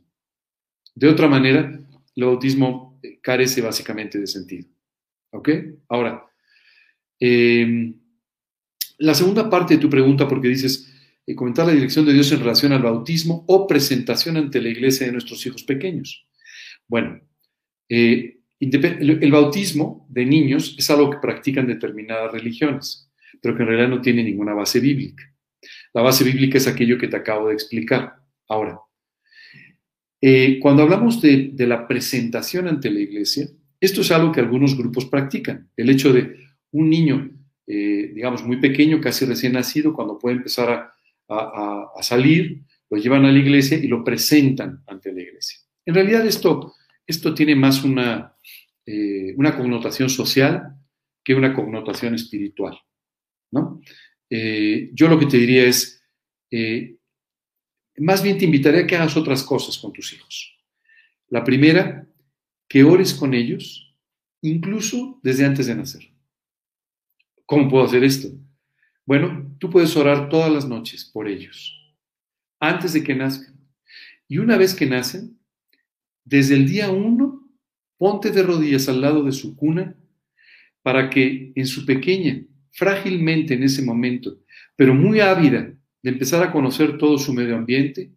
De otra manera, el bautismo carece básicamente de sentido. ¿Ok? Ahora, em, la segunda parte de tu pregunta, porque dices, eh, comentar la dirección de Dios en relación al bautismo o presentación ante la iglesia de nuestros hijos pequeños. Bueno, eh, el, bautismo de niños es algo que practican determinadas religiones, pero que en realidad no tiene ninguna base bíblica. La base bíblica es aquello que te acabo de explicar. Ahora, eh, cuando hablamos de, la presentación ante la iglesia, esto es algo que algunos grupos practican. El hecho de un niño, eh, digamos, muy pequeño, casi recién nacido, cuando puede empezar a, salir, lo llevan a la iglesia y lo presentan ante la iglesia. En realidad esto, esto tiene más una, eh, una connotación social que una connotación espiritual. ¿no? yo lo que te diría es, más bien te invitaré a que hagas otras cosas con tus hijos. La primera, que ores con ellos, incluso desde antes de nacer. ¿Cómo puedo hacer esto? Bueno, tú puedes orar todas las noches por ellos, antes de que nazcan. Y una vez que nacen, desde el día uno, ponte de rodillas al lado de su cuna para que en su pequeña, frágilmente en ese momento, pero muy ávida de empezar a conocer todo su medio ambiente,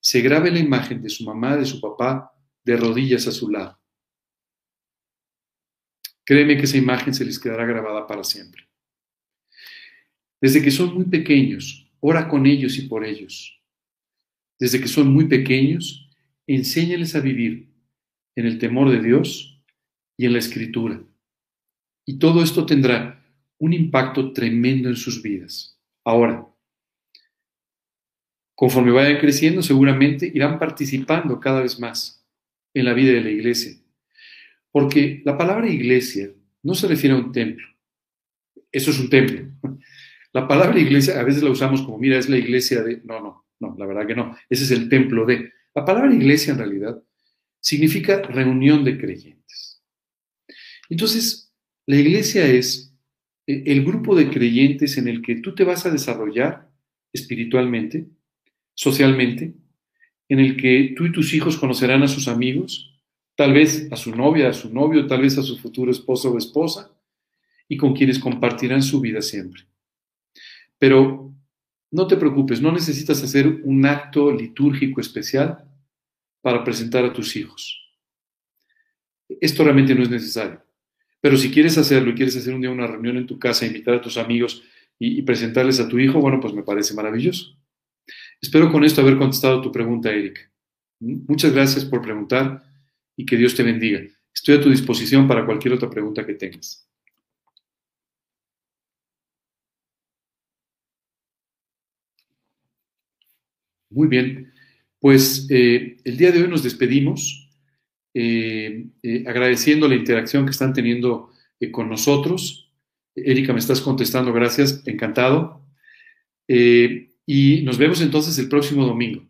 se grabe la imagen de su mamá, de su papá, de rodillas a su lado. Créeme que esa imagen se les quedará grabada para siempre. Desde que son muy pequeños, ora con ellos y por ellos. Desde que son muy pequeños, enséñales a vivir en el temor de Dios y en la escritura. Y todo esto tendrá un impacto tremendo en sus vidas. Ahora, conforme vayan creciendo, seguramente irán participando cada vez más en la vida de la iglesia. Porque la palabra iglesia no se refiere a un templo. Eso es un templo. La palabra iglesia a veces la usamos como, mira, es la iglesia de... No, no, no, la verdad que no. Ese es el templo de... La palabra iglesia en realidad significa reunión de creyentes. Entonces, la iglesia es eh, el grupo de creyentes en el que tú te vas a desarrollar espiritualmente, socialmente, en el que tú y tus hijos conocerán a sus amigos, tal vez a su novia, a su novio, tal vez a su futuro esposo o esposa, y con quienes compartirán su vida siempre. Pero no te preocupes, no necesitas hacer un acto litúrgico especial para presentar a tus hijos. Esto realmente no es necesario. Pero si quieres hacerlo y quieres hacer un día una reunión en tu casa, invitar a tus amigos y, presentarles a tu hijo, bueno, pues me parece maravilloso. Espero con esto haber contestado tu pregunta, Erika. Muchas gracias por preguntar y que Dios te bendiga. Estoy a tu disposición para cualquier otra pregunta que tengas. Muy bien, pues eh, el día de hoy nos despedimos eh, eh, agradeciendo la interacción que están teniendo con nosotros. Erika, me estás contestando, gracias, encantado. Y nos vemos entonces el próximo domingo.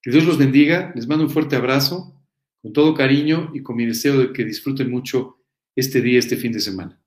Que Dios los bendiga, les mando un fuerte abrazo, con todo cariño y con mi deseo de que disfruten mucho este día, este fin de semana.